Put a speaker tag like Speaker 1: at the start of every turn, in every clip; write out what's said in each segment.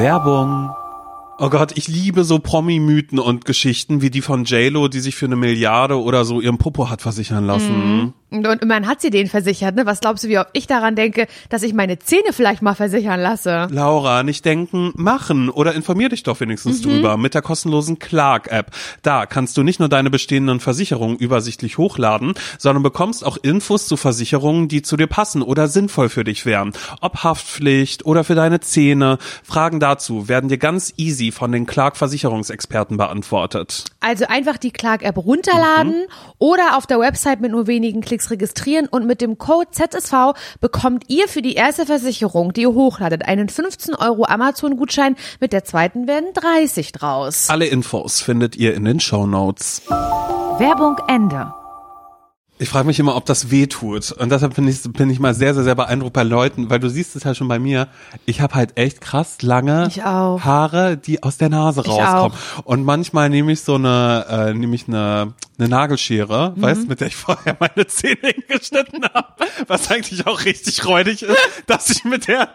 Speaker 1: Werbung. Oh Gott, ich liebe so Promi-Mythen und Geschichten wie die von JLo, die sich für eine Milliarde oder so ihren Popo hat versichern lassen.
Speaker 2: Und immerhin hat sie den versichert, ne? Was glaubst du, wie oft ich daran denke, dass ich meine Zähne vielleicht mal versichern lasse?
Speaker 1: Laura, nicht denken, machen oder informier dich doch wenigstens drüber mit der kostenlosen Clark-App. Da kannst du nicht nur deine bestehenden Versicherungen übersichtlich hochladen, sondern bekommst auch Infos zu Versicherungen, die zu dir passen oder sinnvoll für dich wären. Ob Haftpflicht oder für deine Zähne. Fragen dazu werden dir ganz easy von den Clark-Versicherungsexperten beantwortet.
Speaker 2: Also einfach die Clark-App runterladen oder auf der Website mit nur wenigen Klicks registrieren und mit dem Code ZSV bekommt ihr für die erste Versicherung, die ihr hochladet, einen 15 Euro Amazon-Gutschein. Mit der zweiten werden 30 draus.
Speaker 1: Alle Infos findet ihr in den Show Notes.
Speaker 3: Werbung Ende.
Speaker 1: Ich frage mich immer, ob das weh tut. Und deshalb bin ich, bin ich mal sehr, sehr, sehr beeindruckt bei Leuten, weil du siehst es ja schon bei mir. Ich habe halt echt krass lange
Speaker 2: auch.
Speaker 1: Haare, die aus der Nase
Speaker 2: Ich
Speaker 1: rauskommen. Und manchmal nehme ich so eine, äh, nehme ich eine, eine Nagelschere,
Speaker 2: Mhm.
Speaker 1: weißt, mit der ich vorher meine Zähne geschnitten habe, was eigentlich auch richtig räudig ist, dass ich mit der,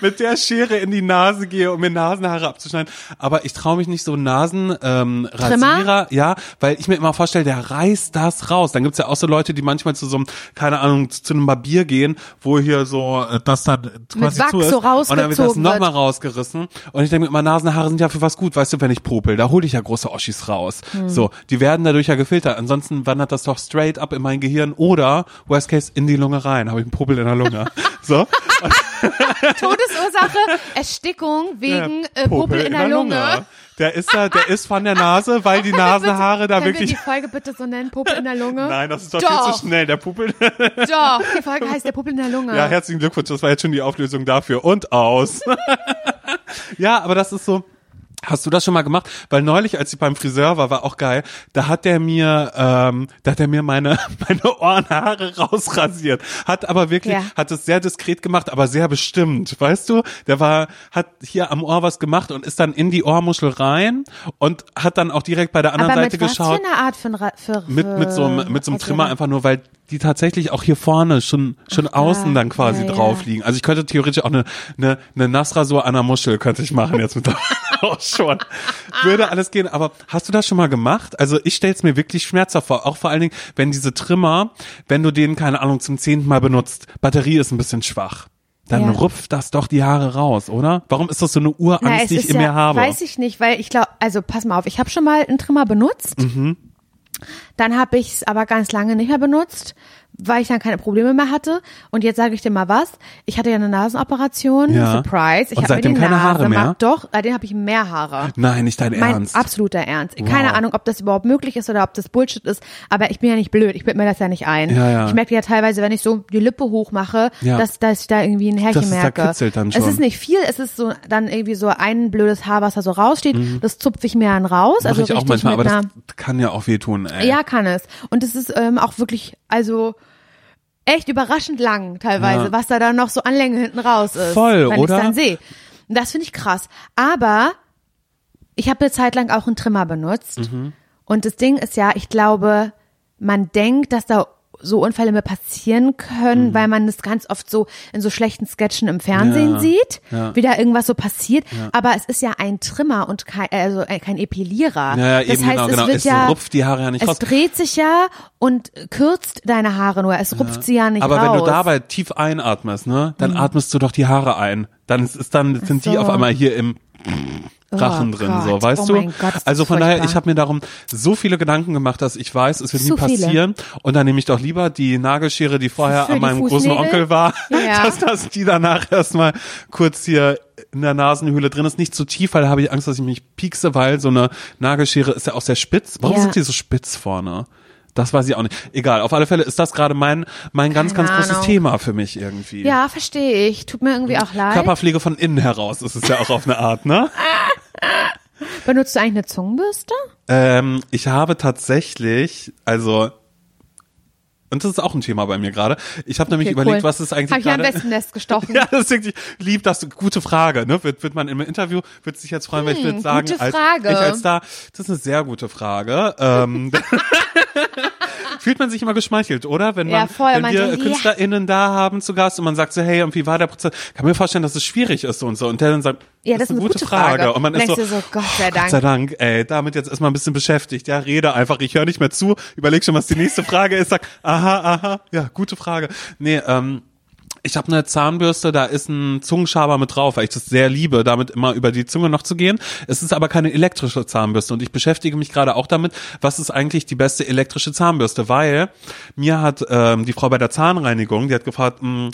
Speaker 1: mit der Schere in die Nase gehe, um mir Nasenhaare abzuschneiden. Aber ich traue mich nicht so Nasen, ähm? Rasierer, ja, weil ich mir immer vorstelle, der reißt das raus. Dann gibt's ja auch so Leute, die manchmal zu so einem, keine Ahnung, zu einem Barbier gehen, wo hier so äh, das dann quasi zu ist.
Speaker 2: so
Speaker 1: und dann wird das nochmal rausgerissen. Und ich denke immer, Nasenhaare sind ja für was gut, weißt du, wenn ich popel, da hole ich ja große Oschis raus.
Speaker 2: Hm.
Speaker 1: So, die werden dadurch ja gefiltert. Ansonsten wandert das doch straight up in mein Gehirn oder, worst case, in die Lunge rein. Habe ich einen Popel in der Lunge. so.
Speaker 2: Todesursache Erstickung wegen äh, Popel in der Lunge.
Speaker 1: Der ist da, der ist von der Nase, weil die Nasenhaare da
Speaker 2: Können wir
Speaker 1: wirklich.
Speaker 2: die Folge bitte so nennen, Popel in der Lunge?
Speaker 1: Nein, das ist doch,
Speaker 2: Doch.
Speaker 1: viel zu schnell. Der Popel.
Speaker 2: Doch, die Folge heißt der Popel in der Lunge.
Speaker 1: Ja, herzlichen Glückwunsch, das war jetzt schon die Auflösung dafür. Und aus. ja, aber das ist so. Hast du das schon mal gemacht? Weil neulich, als ich beim Friseur war, war auch geil. Da hat der mir, ähm, da hat er mir meine meine Ohrenhaare rausrasiert. Hat aber wirklich,
Speaker 2: Ja.
Speaker 1: hat es sehr diskret gemacht, aber sehr bestimmt. Weißt du? Der war, hat hier am Ohr was gemacht und ist dann in die Ohrmuschel rein und hat dann auch direkt bei der anderen
Speaker 2: Aber
Speaker 1: Seite
Speaker 2: mit was
Speaker 1: geschaut
Speaker 2: für einer Art von Ra für,
Speaker 1: mit mit so einem mit so einem
Speaker 2: Rasierer?
Speaker 1: Trimmer einfach nur, weil die tatsächlich auch hier vorne schon schon außen dann quasi
Speaker 2: ja, ja.
Speaker 1: drauf liegen. Also ich könnte theoretisch auch eine eine, eine Nassrasur an der Muschel könnte ich machen jetzt mit der auch schon. Würde alles gehen, aber hast du das schon mal gemacht? Also ich stell's mir wirklich schmerzhaft vor, auch vor allen Dingen, wenn diese Trimmer, wenn du den keine Ahnung zum zehnten Mal benutzt, Batterie ist ein bisschen schwach. Dann
Speaker 2: Ja.
Speaker 1: rupft das doch die Haare raus, oder? Warum ist das so eine
Speaker 2: Na,
Speaker 1: Urangst,
Speaker 2: es
Speaker 1: die ich in
Speaker 2: ja,
Speaker 1: mir habe?
Speaker 2: Weiß ich nicht, weil ich glaube, also pass mal auf, ich habe schon mal einen Trimmer benutzt.
Speaker 1: Mhm.
Speaker 2: Dann habe ich es aber ganz lange nicht mehr benutzt, weil ich dann keine Probleme mehr hatte. Und jetzt sage ich dir mal was. Ich hatte ja eine Nasenoperation.
Speaker 1: Ja.
Speaker 2: Surprise. Ich habe mir die
Speaker 1: keine
Speaker 2: Nase
Speaker 1: Haare mehr?
Speaker 2: mal- Doch, seitdem habe ich mehr Haare.
Speaker 1: Nein, nicht dein
Speaker 2: Mein
Speaker 1: Ernst.
Speaker 2: absoluter Ernst. Keine Ahnung, ob das überhaupt möglich ist oder ob das Bullshit ist, aber ich bin ja nicht blöd, ich bild mir das ja nicht ein.
Speaker 1: Ja, ja.
Speaker 2: Ich merke ja teilweise, wenn ich so die Lippe hochmache,
Speaker 1: Ja.
Speaker 2: dass, dass ich da irgendwie ein Härchen
Speaker 1: Dass es da
Speaker 2: merke.
Speaker 1: kitzelt dann
Speaker 2: Es
Speaker 1: schon.
Speaker 2: ist nicht viel, es ist so dann irgendwie so ein blödes Haar, was da so raussteht, das zupfe ich mir dann raus.
Speaker 1: Mach
Speaker 2: also
Speaker 1: Mhm. ich auch manchmal, aber das kann ja auch wehtun, ey.
Speaker 2: Ja, kann es. Und es ist ähm, auch wirklich, also echt überraschend lang teilweise,
Speaker 1: Ja.
Speaker 2: was da dann noch so an Länge hinten raus ist.
Speaker 1: Voll,
Speaker 2: wenn
Speaker 1: oder?
Speaker 2: dann sehe. Und Das finde ich krass. Aber ich habe eine Zeit lang auch einen Trimmer benutzt.
Speaker 1: Mhm.
Speaker 2: Und das Ding ist ja, ich glaube, man denkt, dass da so Unfälle mehr passieren können,
Speaker 1: Mhm.
Speaker 2: weil man das ganz oft so in so schlechten Sketchen im Fernsehen
Speaker 1: Ja,
Speaker 2: sieht,
Speaker 1: ja.
Speaker 2: wie da irgendwas so passiert. Aber es ist ja ein Trimmer und kein, also äh, kein Epilierer.
Speaker 1: Ja, ja,
Speaker 2: das
Speaker 1: eben
Speaker 2: heißt,
Speaker 1: genau,
Speaker 2: es
Speaker 1: genau.
Speaker 2: wird
Speaker 1: Es
Speaker 2: ja,
Speaker 1: rupft die Haare ja nicht
Speaker 2: es
Speaker 1: raus.
Speaker 2: dreht sich ja und kürzt deine Haare nur. Es rupft sie ja nicht
Speaker 1: Aber
Speaker 2: raus. Mhm.
Speaker 1: wenn du dabei tief einatmest, ne, dann atmest du doch die Haare ein. Dann ist, ist dann sind die
Speaker 2: so.
Speaker 1: auf einmal hier im Rachen
Speaker 2: Oh
Speaker 1: drin, so,
Speaker 2: Gott,
Speaker 1: weißt
Speaker 2: oh
Speaker 1: du?
Speaker 2: Gott,
Speaker 1: also von daher, ich habe mir darum so viele Gedanken gemacht, dass ich weiß, es wird nie
Speaker 2: Zu viele.
Speaker 1: passieren. Und dann nehme ich doch lieber die Nagelschere, die vorher
Speaker 2: Für
Speaker 1: an meinem großen? Onkel war,
Speaker 2: Ja.
Speaker 1: dass das die danach erstmal kurz hier in der Nasenhöhle drin ist. Nicht zu tief, weil da habe ich Angst, dass ich mich piekse, weil so eine Nagelschere ist ja auch sehr spitz. Warum
Speaker 2: Ja.
Speaker 1: sind die so spitz vorne? Das weiß ich auch nicht. Egal, auf alle Fälle ist das gerade mein, mein ganz,
Speaker 2: Keine
Speaker 1: ganz großes. Thema für mich irgendwie.
Speaker 2: Ja, verstehe ich. Tut mir irgendwie auch leid.
Speaker 1: Körperpflege von innen heraus ist es ja auch auf eine Art, ne?
Speaker 2: Benutzt du eigentlich eine Zungenbürste?
Speaker 1: Ähm, ich habe tatsächlich, also, und das ist auch ein Thema bei mir gerade. Ich habe nämlich
Speaker 2: Okay,
Speaker 1: überlegt,
Speaker 2: cool.
Speaker 1: was ist eigentlich
Speaker 2: Hab ich ja am
Speaker 1: gerade.
Speaker 2: besten Nest gestochen.
Speaker 1: Ja, das ist wirklich lieb, das ist gute Frage, ne? Wird, wird man im Interview, wird sich jetzt freuen, weil ich würde
Speaker 2: Hm,
Speaker 1: sagen,
Speaker 2: gute
Speaker 1: als,
Speaker 2: Frage.
Speaker 1: ich als da, das ist eine sehr gute Frage. Ähm, fühlt man sich immer geschmeichelt, oder? Wenn man,
Speaker 2: Ja, voll,
Speaker 1: wenn
Speaker 2: man
Speaker 1: wir
Speaker 2: denkt.
Speaker 1: KünstlerInnen da haben zu Gast und man sagt so, hey, und wie war der Prozess? Kann mir vorstellen, dass es schwierig ist und so. Und der dann sagt,
Speaker 2: Ja, das ist eine gute Frage.
Speaker 1: Und man ist
Speaker 2: Denkst
Speaker 1: so,
Speaker 2: so, Gott sei Dank.
Speaker 1: Gott sei Dank, ey, damit jetzt erstmal ein bisschen beschäftigt. Ja, rede einfach, ich höre nicht mehr zu, überleg schon, was die nächste Frage ist, sag, aha, aha, ja, gute Frage. Nee, ähm, ich habe eine Zahnbürste, da ist ein Zungenschaber mit drauf, weil ich das sehr liebe, damit immer über die Zunge noch zu gehen. Es ist aber keine elektrische Zahnbürste und ich beschäftige mich gerade auch damit, was ist eigentlich die beste elektrische Zahnbürste, weil mir hat ähm, die Frau bei der Zahnreinigung, die hat gefragt, mh,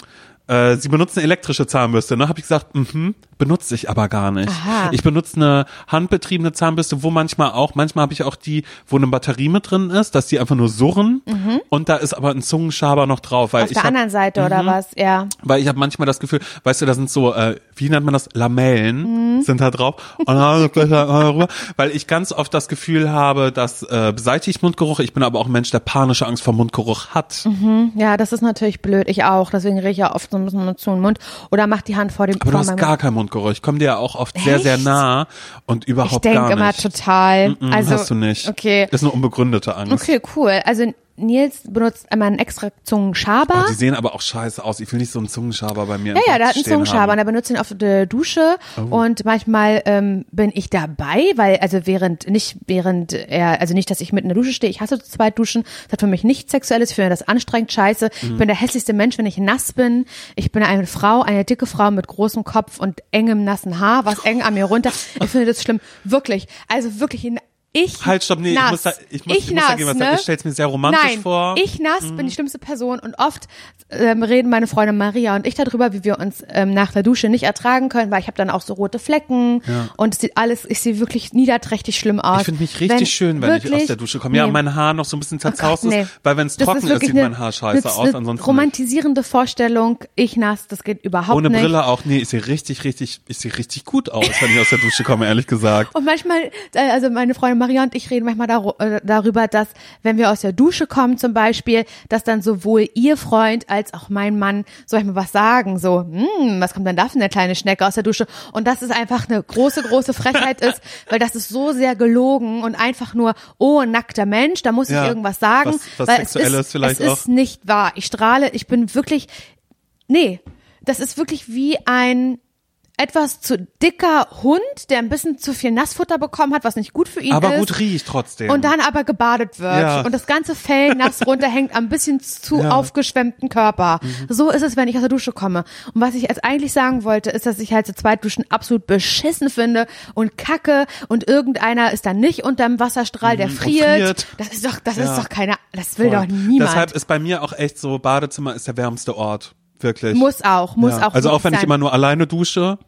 Speaker 1: äh, sie benutzen elektrische Zahnbürste, ne? Habe ich gesagt, mhm, benutze ich aber gar nicht.
Speaker 2: Aha.
Speaker 1: Ich benutze eine handbetriebene Zahnbürste, wo manchmal auch, manchmal habe ich auch die, wo eine Batterie mit drin ist, dass die einfach nur surren und da ist aber ein Zungenschaber noch drauf, weil
Speaker 2: Auf
Speaker 1: ich
Speaker 2: der
Speaker 1: hab,
Speaker 2: anderen Seite oder was? Ja.
Speaker 1: weil ich habe manchmal das Gefühl, weißt du, da sind so, äh, wie nennt man das, Lamellen sind da drauf, und dann gleich rüber, weil ich ganz oft das Gefühl habe, das äh, beseitigt Mundgeruch. Ich bin aber auch ein Mensch, der panische Angst vor Mundgeruch hat.
Speaker 2: Ja, das ist natürlich blöd. Ich auch. Deswegen rieche ich ja oft so ein bisschen zu den Mund oder mach die Hand vor dem
Speaker 1: Aber du
Speaker 2: vor
Speaker 1: hast
Speaker 2: meinem
Speaker 1: gar keinen Mundgeruch. Ich komme dir ja auch oft sehr, sehr
Speaker 2: Echt?
Speaker 1: nah und
Speaker 2: Ich
Speaker 1: überhaupt
Speaker 2: denke
Speaker 1: gar
Speaker 2: immer
Speaker 1: nicht.
Speaker 2: total.
Speaker 1: Mm,
Speaker 2: also
Speaker 1: hast du nicht.
Speaker 2: Okay.
Speaker 1: Ist eine unbegründete Angst.
Speaker 2: Okay, cool. Also Nils benutzt einmal einen extra Zungenschaber.
Speaker 1: Oh, die sehen aber auch scheiße aus. Ich will nicht so einen Zungenschaber bei mir.
Speaker 2: Ja, ja, der hat einen Zungenschaber
Speaker 1: haben. Oh.
Speaker 2: und er benutzt ihn auf der Dusche und manchmal ähm, bin ich dabei, weil also während nicht während er also nicht, dass ich mitten in der Dusche stehe. Ich hasse zu zweit duschen. Das hat für mich nichts Sexuelles. Ich finde das anstrengend, scheiße. Ich bin der hässlichste Mensch, wenn ich nass bin. Ich bin eine Frau, eine dicke Frau mit großem Kopf und engem nassen Haar, was eng an mir runter. Ich finde das schlimm, wirklich. Also wirklich in ich
Speaker 1: Halt, stopp, nee, ich
Speaker 2: nass.
Speaker 1: muss da- ich muss- ich muss
Speaker 2: nass,
Speaker 1: dagegen was
Speaker 2: ne?
Speaker 1: sagen. Ich stell's mir sehr romantisch
Speaker 2: Nein,
Speaker 1: vor. Mhm.
Speaker 2: Ich nass bin die schlimmste Person und oft ähm, reden meine Freundin Maria und ich darüber, wie wir uns ähm, nach der Dusche nicht ertragen können, weil ich habe dann auch so rote Flecken und es sieht alles, ich sehe wirklich niederträchtig schlimm aus.
Speaker 1: Ich finde mich richtig schön, wenn ich aus
Speaker 2: wirklich-
Speaker 1: der Dusche komme. Ja,
Speaker 2: nee.
Speaker 1: mein Haar noch so ein bisschen zerzaust
Speaker 2: Oh Gott, nee.
Speaker 1: ist, weil wenn es trocken ist,
Speaker 2: wirklich
Speaker 1: sieht mein Haar scheiße
Speaker 2: eine,
Speaker 1: aus. Ansonsten nicht.
Speaker 2: romantisierende Vorstellung, ich nass, das geht überhaupt
Speaker 1: ohne
Speaker 2: nicht.
Speaker 1: Brille auch. Nee, ich sehe richtig, richtig, ich sehe richtig gut aus, wenn ich aus der Dusche komme, ehrlich gesagt.
Speaker 2: Und manchmal, äh, also meine Freundin Maria und ich reden manchmal daru- äh, darüber, dass wenn wir aus der Dusche kommen zum Beispiel, dass dann sowohl ihr Freund als auch mein Mann soll ich mal was sagen, so, hm, was kommt denn da für eine kleine Schnecke aus der Dusche? Und dass es einfach eine große, große Frechheit ist, weil das ist so sehr gelogen und einfach nur, oh, nackter Mensch, da muss
Speaker 1: Ja,
Speaker 2: ich irgendwas sagen.
Speaker 1: was- was
Speaker 2: weil es
Speaker 1: Sexuelles
Speaker 2: ist,
Speaker 1: vielleicht
Speaker 2: es
Speaker 1: auch.
Speaker 2: ist nicht wahr. Ich strahle, ich bin wirklich, nee, das ist wirklich wie ein etwas zu dicker Hund, der ein bisschen zu viel Nassfutter bekommen hat, was nicht gut für ihn
Speaker 1: Aber
Speaker 2: ist.
Speaker 1: gut riecht trotzdem.
Speaker 2: Und dann aber gebadet wird
Speaker 1: Ja.
Speaker 2: und das ganze Fell nass runterhängt am bisschen zu
Speaker 1: Ja. Mhm.
Speaker 2: aufgeschwemmten Körper. So ist es, wenn ich aus der Dusche komme. Und was ich jetzt eigentlich sagen wollte, ist, dass ich halt zu zweit duschen absolut beschissen finde und kacke und irgendeiner ist dann nicht unterm Wasserstrahl, der
Speaker 1: Mhm, und
Speaker 2: friert.
Speaker 1: friert.
Speaker 2: Das ist doch, das
Speaker 1: Ja.
Speaker 2: ist doch keiner, das will
Speaker 1: Voll.
Speaker 2: doch niemand.
Speaker 1: Deshalb ist bei mir auch echt so, Badezimmer ist der wärmste Ort. Wirklich.
Speaker 2: muss auch, muss
Speaker 1: ja.
Speaker 2: auch.
Speaker 1: Also auch wenn ich
Speaker 2: sein.
Speaker 1: immer nur alleine dusche.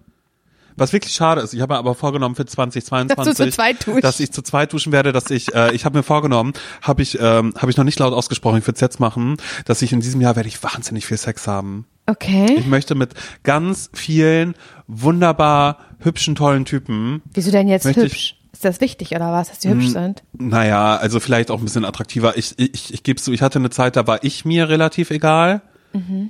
Speaker 1: Was wirklich schade ist, ich habe mir aber vorgenommen für 2022,
Speaker 2: Dass du zu zweit duschst.
Speaker 1: dass ich zu zweit duschen werde, dass ich, äh, ich habe mir vorgenommen, habe ich, ähm, habe ich noch nicht laut ausgesprochen, ich würde es jetzt machen, dass ich in diesem Jahr werde ich wahnsinnig viel Sex haben.
Speaker 2: Okay.
Speaker 1: Ich möchte mit ganz vielen wunderbar hübschen, tollen Typen
Speaker 2: Wieso denn jetzt hübsch? Ist das wichtig oder was, dass die hübsch sind?
Speaker 1: Naja, also vielleicht auch ein bisschen attraktiver. Ich, ich, ich gebe zu, ich hatte eine Zeit, da war ich mir relativ egal.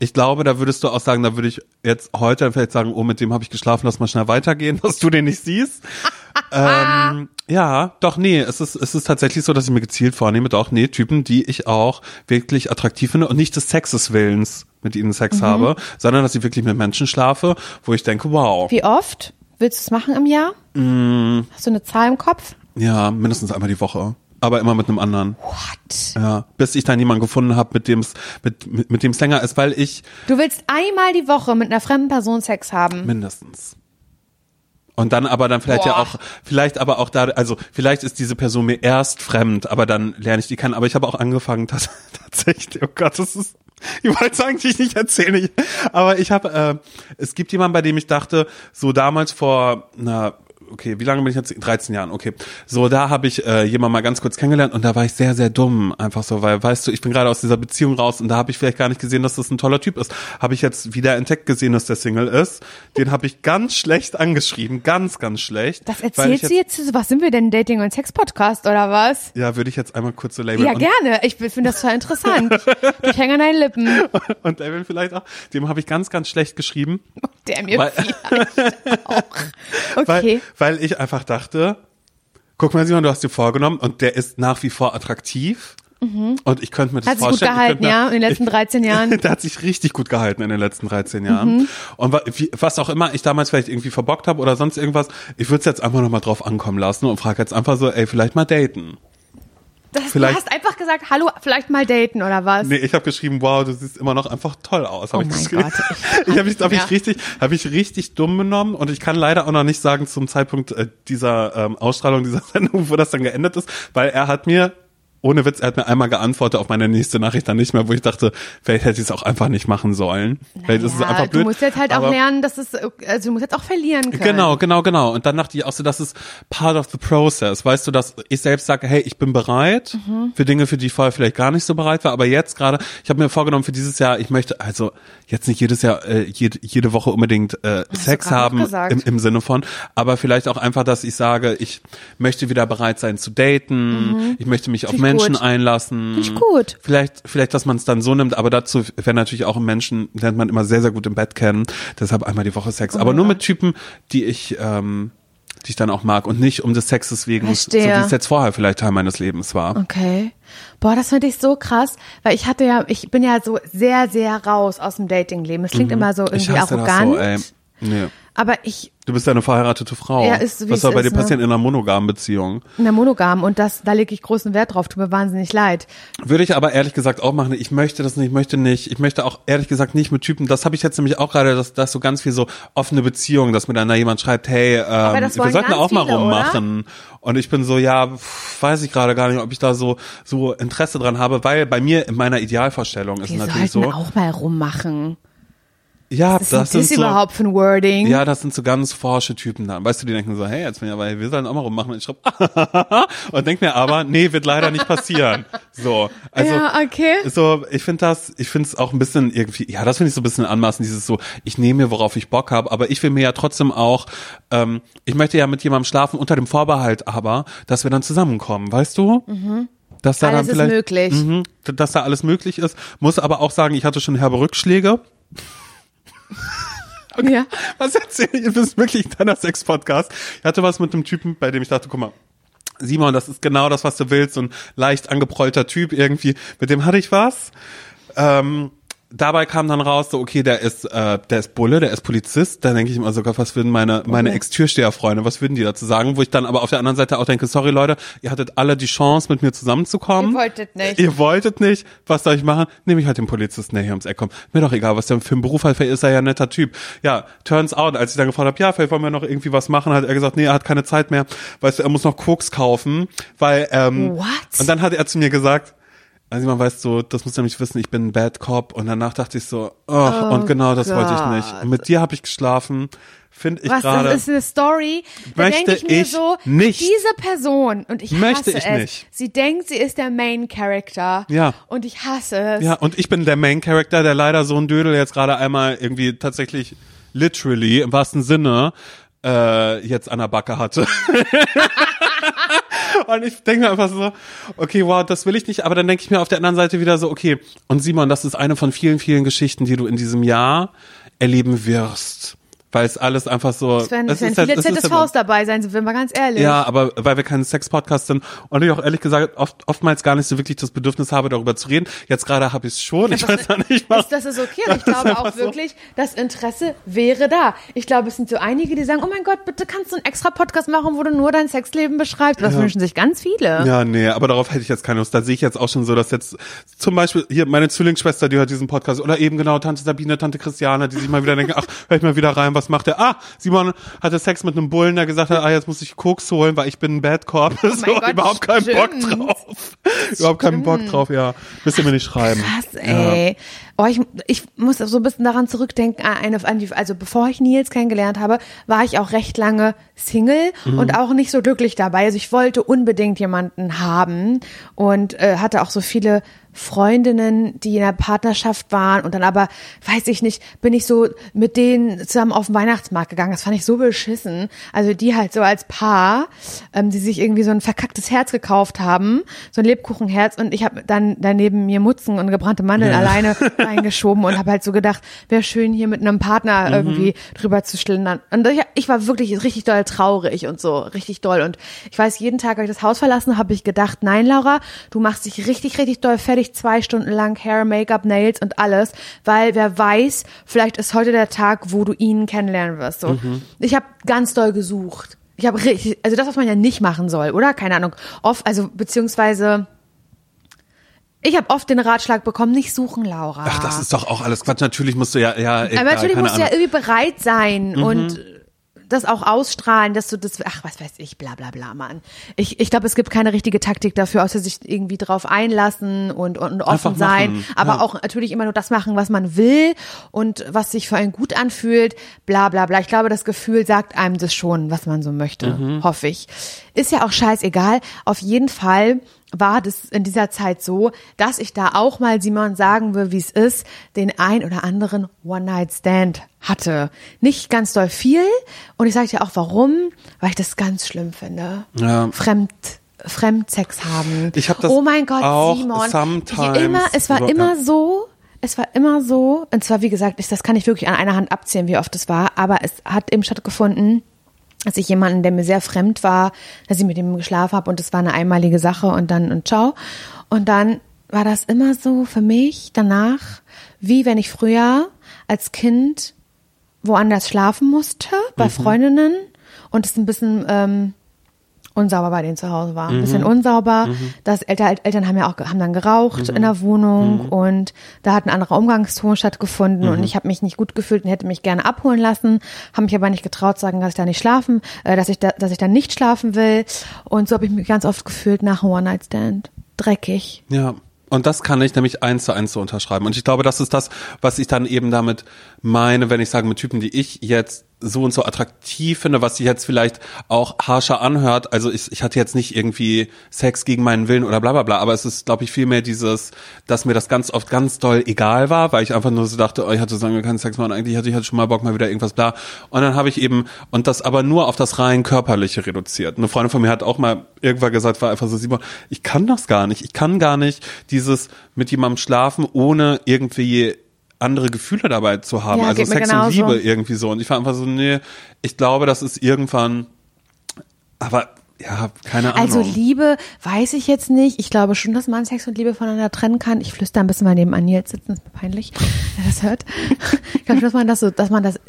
Speaker 1: Ich glaube, da würdest du auch sagen, da würde ich jetzt heute vielleicht sagen, oh, mit dem habe ich geschlafen, lass mal schnell weitergehen, dass du den nicht siehst. ähm, ja, doch, nee, es ist, es ist tatsächlich so, dass ich mir gezielt vornehme, doch, nee, Typen, die ich auch wirklich attraktiv finde und nicht des Sexes Willens mit ihnen Sex habe, sondern dass ich wirklich mit Menschen schlafe, wo ich denke, wow,
Speaker 2: Wie oft willst du es machen im Jahr?
Speaker 1: Mm.
Speaker 2: Hast du eine Zahl im Kopf?
Speaker 1: ja, mindestens einmal die Woche. Aber immer mit einem anderen.
Speaker 2: What?
Speaker 1: Ja, bis ich dann jemanden gefunden habe, mit dem es mit, mit, mit dem es länger ist, weil ich
Speaker 2: Du willst einmal die Woche mit einer fremden Person Sex haben.
Speaker 1: mindestens. Und dann aber dann vielleicht ja
Speaker 2: Boah.
Speaker 1: auch, vielleicht aber auch da, also vielleicht ist diese Person mir erst fremd, aber dann lerne ich die kennen. Aber ich habe auch angefangen, tats tatsächlich, oh Gott, das ist, ich wollte es eigentlich nicht erzählen, aber ich habe, äh, es gibt jemanden, bei dem ich dachte, so damals vor, na, okay, wie lange bin ich jetzt? 13 Jahren, okay. So, da habe ich äh, jemanden mal ganz kurz kennengelernt und da war ich sehr, sehr dumm, einfach so, weil, weißt du, ich bin gerade aus dieser Beziehung raus und da habe ich vielleicht gar nicht gesehen, dass das ein toller Typ ist. Habe ich jetzt wieder entdeckt gesehen, dass der Single ist. Den habe ich ganz schlecht angeschrieben, ganz, ganz schlecht.
Speaker 2: Das erzählst du jetzt? Was sind wir denn, Dating- und Sex-Podcast oder was?
Speaker 1: Ja, würde ich jetzt einmal kurz so labeln.
Speaker 2: Ja, gerne. Ich finde das total interessant. ich hänge an deinen Lippen.
Speaker 1: und labeln vielleicht auch. Dem habe ich ganz, ganz schlecht geschrieben.
Speaker 2: Der mir
Speaker 1: Weil-
Speaker 2: vielleicht auch. Okay.
Speaker 1: Weil, weil ich einfach dachte, guck mal, Simon, du hast dir vorgenommen und der ist nach wie vor attraktiv. Und ich könnte mir das
Speaker 2: Mhm. Hat sich gut
Speaker 1: vorstellen.
Speaker 2: gehalten, ja, in den letzten 13 Jahren.
Speaker 1: Der hat sich richtig gut gehalten in den letzten 13 Jahren.
Speaker 2: Mhm.
Speaker 1: Und was auch immer ich damals vielleicht irgendwie verbockt habe oder sonst irgendwas, ich würde es jetzt einfach nochmal drauf ankommen lassen und frage jetzt einfach so, ey, vielleicht mal daten.
Speaker 2: Das, du hast einfach gesagt, hallo, vielleicht mal daten oder was?
Speaker 1: Nee, ich habe geschrieben, wow, du siehst immer noch einfach toll aus. Hab
Speaker 2: Oh
Speaker 1: ich
Speaker 2: mein
Speaker 1: geschrieben.
Speaker 2: Gott,
Speaker 1: Ich habe mich, hab
Speaker 2: Ja.
Speaker 1: ich richtig, habe ich richtig dumm benommen und ich kann leider auch noch nicht sagen zum Zeitpunkt äh, dieser ähm, Ausstrahlung dieser Sendung, wo das dann geendet ist, weil er hat mir ohne Witz, er hat mir einmal geantwortet auf meine nächste Nachricht dann nicht mehr, wo ich dachte, vielleicht hätte ich es auch einfach nicht machen sollen. Vielleicht ist es einfach blöd.
Speaker 2: du musst jetzt halt auch lernen, dass es, also du musst jetzt auch verlieren können.
Speaker 1: Genau, genau, genau. Und dann dachte ich auch so, das ist part of the process. Weißt du, dass ich selbst sage, hey, ich bin bereit
Speaker 2: Mhm.
Speaker 1: für Dinge, für die ich vorher vielleicht gar nicht so bereit war. Aber jetzt gerade, ich habe mir vorgenommen für dieses Jahr, ich möchte also jetzt nicht jedes Jahr, äh, jede, jede Woche unbedingt äh, Sex haben im, im Sinne von, aber vielleicht auch einfach, dass ich sage, ich möchte wieder bereit sein zu daten. Ich möchte mich auf
Speaker 2: Mhm. ich
Speaker 1: Menschen
Speaker 2: gut.
Speaker 1: einlassen.
Speaker 2: Finde ich gut.
Speaker 1: Vielleicht, vielleicht, dass man es dann so nimmt, aber dazu wäre natürlich auch Menschen, lernt man immer sehr, sehr gut im Bett kennen. Deshalb einmal die Woche Sex. aber nur mit Typen, die ich, ähm, die ich dann auch mag und nicht um des Sexes wegen, so
Speaker 2: Verstehe.
Speaker 1: wie es jetzt vorher vielleicht Teil meines Lebens war.
Speaker 2: Okay. Boah, das finde ich so krass, weil ich hatte ja, ich bin ja so sehr, sehr raus aus dem Datingleben. Es klingt immer so
Speaker 1: Mhm. Ich
Speaker 2: irgendwie
Speaker 1: hasse
Speaker 2: arrogant.
Speaker 1: das so, ey. Nee.
Speaker 2: Aber ich,
Speaker 1: Du bist ja eine verheiratete Frau.
Speaker 2: Ja, ist wie
Speaker 1: Was soll bei
Speaker 2: ist,
Speaker 1: dir passieren
Speaker 2: ne?
Speaker 1: in einer monogamen Beziehung?
Speaker 2: in der Monogam und das, da lege ich großen Wert drauf, tut mir wahnsinnig leid.
Speaker 1: Würde ich aber ehrlich gesagt auch machen. Ich möchte das nicht, ich möchte nicht. Ich möchte auch ehrlich gesagt nicht mit Typen. Das habe ich jetzt nämlich auch gerade, dass, dass so ganz viel so offene Beziehungen, dass mir dann da jemand schreibt, hey, ähm, wir sollten auch mal
Speaker 2: viele,
Speaker 1: rummachen. Und ich bin so, ja, pff, weiß ich gerade gar nicht, ob ich da so so Interesse dran habe, weil bei mir in meiner Idealvorstellung ist es
Speaker 2: Wir
Speaker 1: natürlich
Speaker 2: sollten
Speaker 1: so.
Speaker 2: auch mal rummachen.
Speaker 1: Ja,
Speaker 2: Was
Speaker 1: das
Speaker 2: ist das
Speaker 1: sind so.
Speaker 2: überhaupt für ein Wording?
Speaker 1: Ja, das sind so ganz forsche Typen dann. Weißt du, die denken so, hey, jetzt bin ich aber, wir sollen auch mal rummachen. Und ich schreibe, und denk mir aber, nee, wird leider nicht passieren. So, also
Speaker 2: ja, okay.
Speaker 1: so, ich finde das, ich finde es auch ein bisschen irgendwie, ja, das finde ich so ein bisschen anmaßen, dieses so, ich nehme mir, worauf ich Bock habe, aber ich will mir ja trotzdem auch, ähm, ich möchte ja mit jemandem schlafen, unter dem Vorbehalt aber, dass wir dann zusammenkommen, weißt du? Dass da
Speaker 2: Mhm. Alles
Speaker 1: dann
Speaker 2: ist möglich.
Speaker 1: Mhm, dass da alles möglich ist. Muss aber auch sagen, ich hatte schon herbe Rückschläge.
Speaker 2: Ja.
Speaker 1: Was erzähle ich? Das ist wirklich ein deiner Sex-Podcast. Ich hatte was mit einem Typen, bei dem ich dachte, guck mal, Simon, das ist genau das, was du willst. So ein leicht angeprollter Typ irgendwie. Mit dem hatte ich was. Ähm, dabei kam dann raus, so okay, der ist, äh, der ist Bulle, der ist Polizist. Da denke ich immer sogar, was würden meine meine Ex-Türsteher-Freunde, was würden die dazu sagen? Wo ich dann aber auf der anderen Seite auch denke, sorry Leute, ihr hattet alle die Chance, mit mir zusammenzukommen.
Speaker 2: Ihr wolltet nicht.
Speaker 1: Ihr wolltet nicht. Was soll ich machen? Nehme ich halt den Polizisten, der hier ums Eck kommt. Mir doch egal, was der für ein Beruf hat, vielleicht ist er ja ein netter Typ. Ja, turns out, als ich dann gefragt habe, ja, vielleicht wollen wir noch irgendwie was machen, hat er gesagt, nee, er hat keine Zeit mehr. Weißt du, er muss noch Koks kaufen, weil, ähm,
Speaker 2: What?
Speaker 1: und dann hat er zu mir gesagt, also man weiß so, das muss nämlich wissen, ich bin ein Bad Cop und danach dachte ich so, oh, und genau das wollte ich nicht. Und mit dir habe ich geschlafen, finde ich
Speaker 2: Was,
Speaker 1: gerade.
Speaker 2: das ist eine Story, da denke ich mir
Speaker 1: ich
Speaker 2: so,
Speaker 1: nicht.
Speaker 2: diese Person, und ich
Speaker 1: Möchte
Speaker 2: hasse
Speaker 1: ich
Speaker 2: es,
Speaker 1: nicht.
Speaker 2: sie denkt, sie ist der Main Character.
Speaker 1: Ja.
Speaker 2: Und ich hasse es.
Speaker 1: Ja, und ich bin der Main Character, der leider so ein Dödel jetzt gerade einmal irgendwie tatsächlich literally im wahrsten Sinne äh, jetzt an der Backe hatte. und ich denke mir einfach so, okay, wow, das will ich nicht, aber dann denke ich mir auf der anderen Seite wieder so, okay, und Simon, das ist eine von vielen, vielen Geschichten, die du in diesem Jahr erleben wirst. Weil es alles einfach so.
Speaker 2: Es werden, es werden
Speaker 1: ist
Speaker 2: viele
Speaker 1: halt- halt-
Speaker 2: ZSVs dabei sein, sind wir mal ganz ehrlich.
Speaker 1: ja, aber weil wir kein Sex-Podcast sind und ich auch ehrlich gesagt oft, oftmals gar nicht so wirklich das Bedürfnis habe, darüber zu reden. Jetzt gerade habe ich es schon. Ich weiß noch nicht was.
Speaker 2: Ist, das ist okay. Und ich glaube auch
Speaker 1: so.
Speaker 2: wirklich, das Interesse wäre da. Ich glaube, es sind so einige, die sagen, oh mein Gott, bitte kannst du einen extra Podcast machen, wo du nur dein Sexleben beschreibst. Das wünschen sich ganz viele.
Speaker 1: Ja, nee, aber darauf hätte ich jetzt keine Lust. Da sehe ich jetzt auch schon so, dass jetzt zum Beispiel hier meine Zwillingsschwester, die hört diesen Podcast, oder eben genau Tante Sabine, Tante Christiane, die sich mal wieder denken, ach, hör ich mal wieder rein, was macht der? Ah, Simon hatte Sex mit einem Bullen, der gesagt hat, ah, jetzt muss ich Koks holen, weil ich bin ein Bad Cop. so,
Speaker 2: Oh Gott,
Speaker 1: überhaupt keinen Bock
Speaker 2: stimmt.
Speaker 1: drauf. überhaupt keinen Bock drauf, ja. Müsst ihr mir nicht schreiben.
Speaker 2: Krass, ey. Oh, ich, ich muss so ein bisschen daran zurückdenken, an eine, also bevor ich Nils kennengelernt habe, war ich auch recht lange Single
Speaker 1: Mhm.
Speaker 2: und auch nicht so glücklich dabei. Also ich wollte unbedingt jemanden haben und äh, hatte auch so viele Freundinnen, die in der Partnerschaft waren und dann aber, weiß ich nicht, bin ich so mit denen zusammen auf den Weihnachtsmarkt gegangen. Das fand ich so beschissen. Also die halt so als Paar, ähm, die sich irgendwie so ein verkacktes Herz gekauft haben, so ein Lebkuchenherz und ich habe dann daneben mir Mutzen und gebrannte Mandeln
Speaker 1: Ja.
Speaker 2: alleine reingeschoben und habe halt so gedacht, wäre schön hier mit einem Partner
Speaker 1: Mhm.
Speaker 2: irgendwie drüber zu schlendern. Und ich, ich war wirklich richtig doll traurig und so, richtig doll. Und ich weiß, jeden Tag, als ich das Haus verlassen habe, ich gedacht, nein, Laura, du machst dich richtig, richtig doll fertig, zwei Stunden lang Hair, Make-up, Nails und alles, weil wer weiß, vielleicht ist heute der Tag, wo du ihn kennenlernen wirst. So.
Speaker 1: Mhm.
Speaker 2: Ich habe ganz doll gesucht. Ich habe richtig, also das, was man ja nicht machen soll, oder? Keine Ahnung. Oft, also beziehungsweise ich habe oft den Ratschlag bekommen, nicht suchen, Laura.
Speaker 1: Ach, das ist doch auch alles Quatsch. Natürlich musst du ja, ja,
Speaker 2: Aber natürlich musst du ja
Speaker 1: Ahnung. Mhm.
Speaker 2: irgendwie bereit sein und das auch ausstrahlen, dass du das, ach, was weiß ich, bla bla bla, Mann. Ich, ich glaube, es gibt keine richtige Taktik dafür, außer sich irgendwie drauf einlassen und, und offen sein. Aber
Speaker 1: ja.
Speaker 2: auch natürlich immer nur das machen, was man will und was sich für einen gut anfühlt, bla bla bla. Ich glaube, das Gefühl sagt einem das schon, was man so möchte,
Speaker 1: Mhm.
Speaker 2: hoffe ich. Ist ja auch scheißegal. Auf jeden Fall war das in dieser Zeit so, dass ich da auch mal Simon sagen will, wie es ist, den ein oder anderen One-Night-Stand hatte. Nicht ganz doll viel und ich sage dir auch warum, weil ich das ganz schlimm finde.
Speaker 1: Ja.
Speaker 2: Fremd Fremdsex haben.
Speaker 1: Ich hab das
Speaker 2: oh mein Gott,
Speaker 1: auch
Speaker 2: Simon.
Speaker 1: sometimes
Speaker 2: Ich immer, es war immer so, es war immer so, und zwar wie gesagt, ich, das kann ich wirklich an einer Hand abzählen, wie oft es war, aber es hat eben stattgefunden, dass ich jemanden, der mir sehr fremd war, dass ich mit ihm geschlafen habe und es war eine einmalige Sache und dann und ciao. Und dann war das immer so für mich danach, wie wenn ich früher als Kind woanders schlafen musste, bei
Speaker 1: Mhm.
Speaker 2: Freundinnen und es ein bisschen ähm, unsauber bei denen zu Hause war. Ein
Speaker 1: Mhm.
Speaker 2: bisschen unsauber. Das Eltern, Eltern haben ja auch haben dann geraucht
Speaker 1: Mhm.
Speaker 2: in der Wohnung und da hat ein anderer Umgangston stattgefunden
Speaker 1: Mhm.
Speaker 2: und ich habe mich nicht gut gefühlt und hätte mich gerne abholen lassen, habe mich aber nicht getraut zu sagen, dass ich da nicht schlafen, äh, dass ich da, dass ich da nicht schlafen will und so habe ich mich ganz oft gefühlt nach einem One Night Stand. Dreckig.
Speaker 1: Ja. Und das kann ich nämlich eins zu eins so unterschreiben. Und ich glaube, das ist das, was ich dann eben damit meine, wenn ich sage, mit Typen, die ich jetzt so und so attraktiv finde, was sich jetzt vielleicht auch harscher anhört. Also ich, ich hatte jetzt nicht irgendwie Sex gegen meinen Willen oder bla bla bla, aber es ist, glaube ich, vielmehr dieses, dass mir das ganz oft ganz doll egal war, weil ich einfach nur so dachte, oh, ich hatte so lange keinen Sex machen, eigentlich hatte ich hatte schon mal Bock, mal wieder irgendwas bla. Und dann habe ich eben, und das aber nur auf das rein körperliche reduziert. Eine Freundin von mir hat auch mal irgendwann gesagt, war einfach so, Simon, ich kann das gar nicht. Ich kann gar nicht dieses mit jemandem schlafen, ohne irgendwie andere Gefühle dabei zu haben.
Speaker 2: Ja,
Speaker 1: also Sex und
Speaker 2: genauso.
Speaker 1: Liebe irgendwie so. Und ich war einfach so, nee, ich glaube, das ist irgendwann, aber ja, keine Ahnung.
Speaker 2: Also Liebe weiß ich jetzt nicht. Ich glaube schon, dass man Sex und Liebe voneinander trennen kann. Ich flüster ein bisschen mal neben Nils sitzen, ist mir peinlich, wer das hört. Ich glaube, dass man das so, dass man das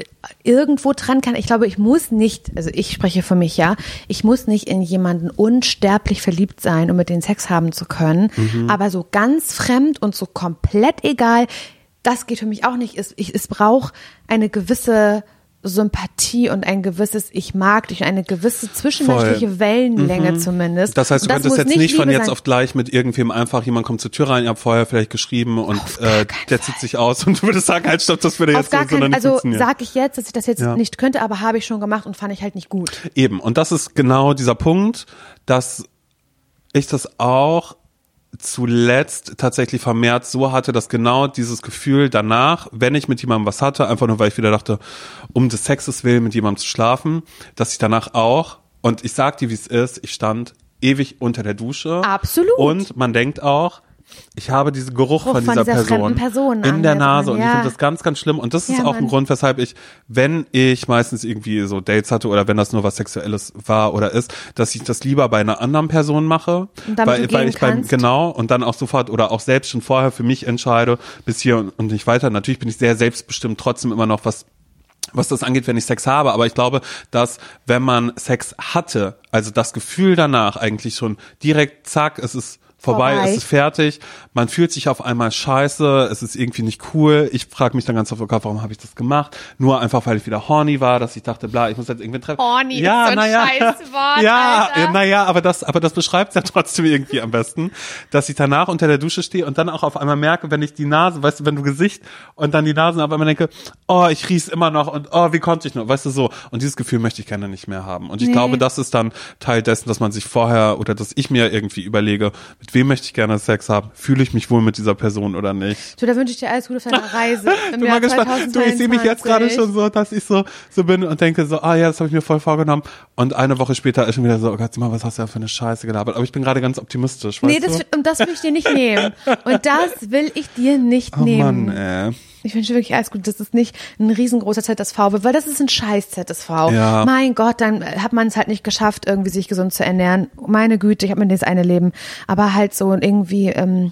Speaker 2: irgendwo trennen kann. Ich glaube, ich muss nicht, also ich spreche für mich, ja, ich muss nicht in jemanden unsterblich verliebt sein, um mit denen Sex haben zu können.
Speaker 1: Mhm.
Speaker 2: Aber so ganz fremd und so komplett egal, das geht für mich auch nicht. Es, ich, es braucht eine gewisse Sympathie und ein gewisses Ich mag dich, eine gewisse zwischenmenschliche
Speaker 1: Voll.
Speaker 2: Wellenlänge zumindest.
Speaker 1: Das heißt, du könntest
Speaker 2: muss
Speaker 1: jetzt nicht von jetzt
Speaker 2: sein.
Speaker 1: auf gleich mit irgendwem einfach, jemand kommt zur Tür rein, ihr habt vorher vielleicht geschrieben und äh, der zieht sich aus und du würdest sagen, halt stopp, das würde
Speaker 2: auf
Speaker 1: jetzt
Speaker 2: gar
Speaker 1: so nicht
Speaker 2: also sag ich jetzt, dass ich das jetzt
Speaker 1: Ja.
Speaker 2: nicht könnte, aber habe ich schon gemacht und fand ich halt nicht gut.
Speaker 1: Eben, und das ist genau dieser Punkt, dass ich das auch zuletzt tatsächlich vermehrt so hatte, dass genau dieses Gefühl danach, wenn ich mit jemandem was hatte, einfach nur weil ich wieder dachte, um des Sexes willen mit jemandem zu schlafen, dass ich danach auch, und ich sag dir, wie es ist, ich stand ewig unter der Dusche.
Speaker 2: Absolut.
Speaker 1: Und man denkt auch, ich habe diesen Geruch
Speaker 2: Geruch
Speaker 1: von
Speaker 2: von
Speaker 1: dieser,
Speaker 2: dieser
Speaker 1: Person,
Speaker 2: fremden Person
Speaker 1: in der
Speaker 2: mir
Speaker 1: Nase
Speaker 2: dran,
Speaker 1: und ich
Speaker 2: ja.
Speaker 1: finde das ganz, ganz schlimm und das ist
Speaker 2: Ja,
Speaker 1: auch ein. Grund, weshalb ich, wenn ich meistens irgendwie so Dates hatte oder wenn das nur was Sexuelles war oder ist, dass ich das lieber bei einer anderen Person mache, weil, weil ich beim genau und dann auch sofort oder auch selbst schon vorher für mich entscheide, bis hier und, und nicht weiter. Natürlich bin ich sehr selbstbestimmt trotzdem immer noch was was das angeht, wenn ich Sex habe. Aber ich glaube, dass wenn man Sex hatte, also das Gefühl danach eigentlich schon direkt, zack, es ist vorbei,
Speaker 2: Vorbei.
Speaker 1: es ist fertig, man fühlt sich auf einmal scheiße, es ist irgendwie nicht cool. Ich frage mich dann ganz oft, oh warum habe ich das gemacht? Nur einfach, weil ich wieder horny war, dass ich dachte, bla, ich muss jetzt irgendwie treffen.
Speaker 2: Horny ist
Speaker 1: ja,
Speaker 2: so ein
Speaker 1: naja,
Speaker 2: Scheißwort,
Speaker 1: Ja, naja, aber das, aber das beschreibt ja trotzdem irgendwie am besten, dass ich danach unter der Dusche stehe und dann auch auf einmal merke, wenn ich die Nase, weißt du, wenn du Gesicht und dann die Nase auf einmal denke, oh, ich riech's immer noch und oh, wie konnte ich nur, weißt du so. Und dieses Gefühl möchte ich gerne nicht mehr haben. Und ich
Speaker 2: Nee.
Speaker 1: glaube, das ist dann Teil dessen, dass man sich vorher oder dass ich mir irgendwie überlege, mit mit wem möchte ich gerne Sex haben? Fühle ich mich wohl mit dieser Person oder nicht?
Speaker 2: So, da wünsche ich dir alles Gute auf deiner Reise. Im
Speaker 1: bin
Speaker 2: Jahr
Speaker 1: mal gespannt. Du, ich sehe mich jetzt gerade
Speaker 2: 2022.
Speaker 1: schon so, dass ich so, so bin und denke so, ah ja, das habe ich mir voll vorgenommen. Und eine Woche später ist schon wieder so, oh Gott, mal, was hast du da für eine Scheiße gelabert? Aber ich bin gerade ganz optimistisch,
Speaker 2: Nee,
Speaker 1: du?
Speaker 2: das, und das will ich dir nicht nehmen. Und das will ich dir nicht
Speaker 1: oh
Speaker 2: nehmen.
Speaker 1: Mann, ey.
Speaker 2: Ich wünsche wirklich alles Gute, dass es nicht ein riesengroßer ZSV wird, weil das ist ein scheiß ZSV.
Speaker 1: Ja.
Speaker 2: Mein Gott, dann hat man es halt nicht geschafft, irgendwie sich gesund zu ernähren. Meine Güte, ich habe mir das eine Leben. Aber halt so irgendwie, ähm,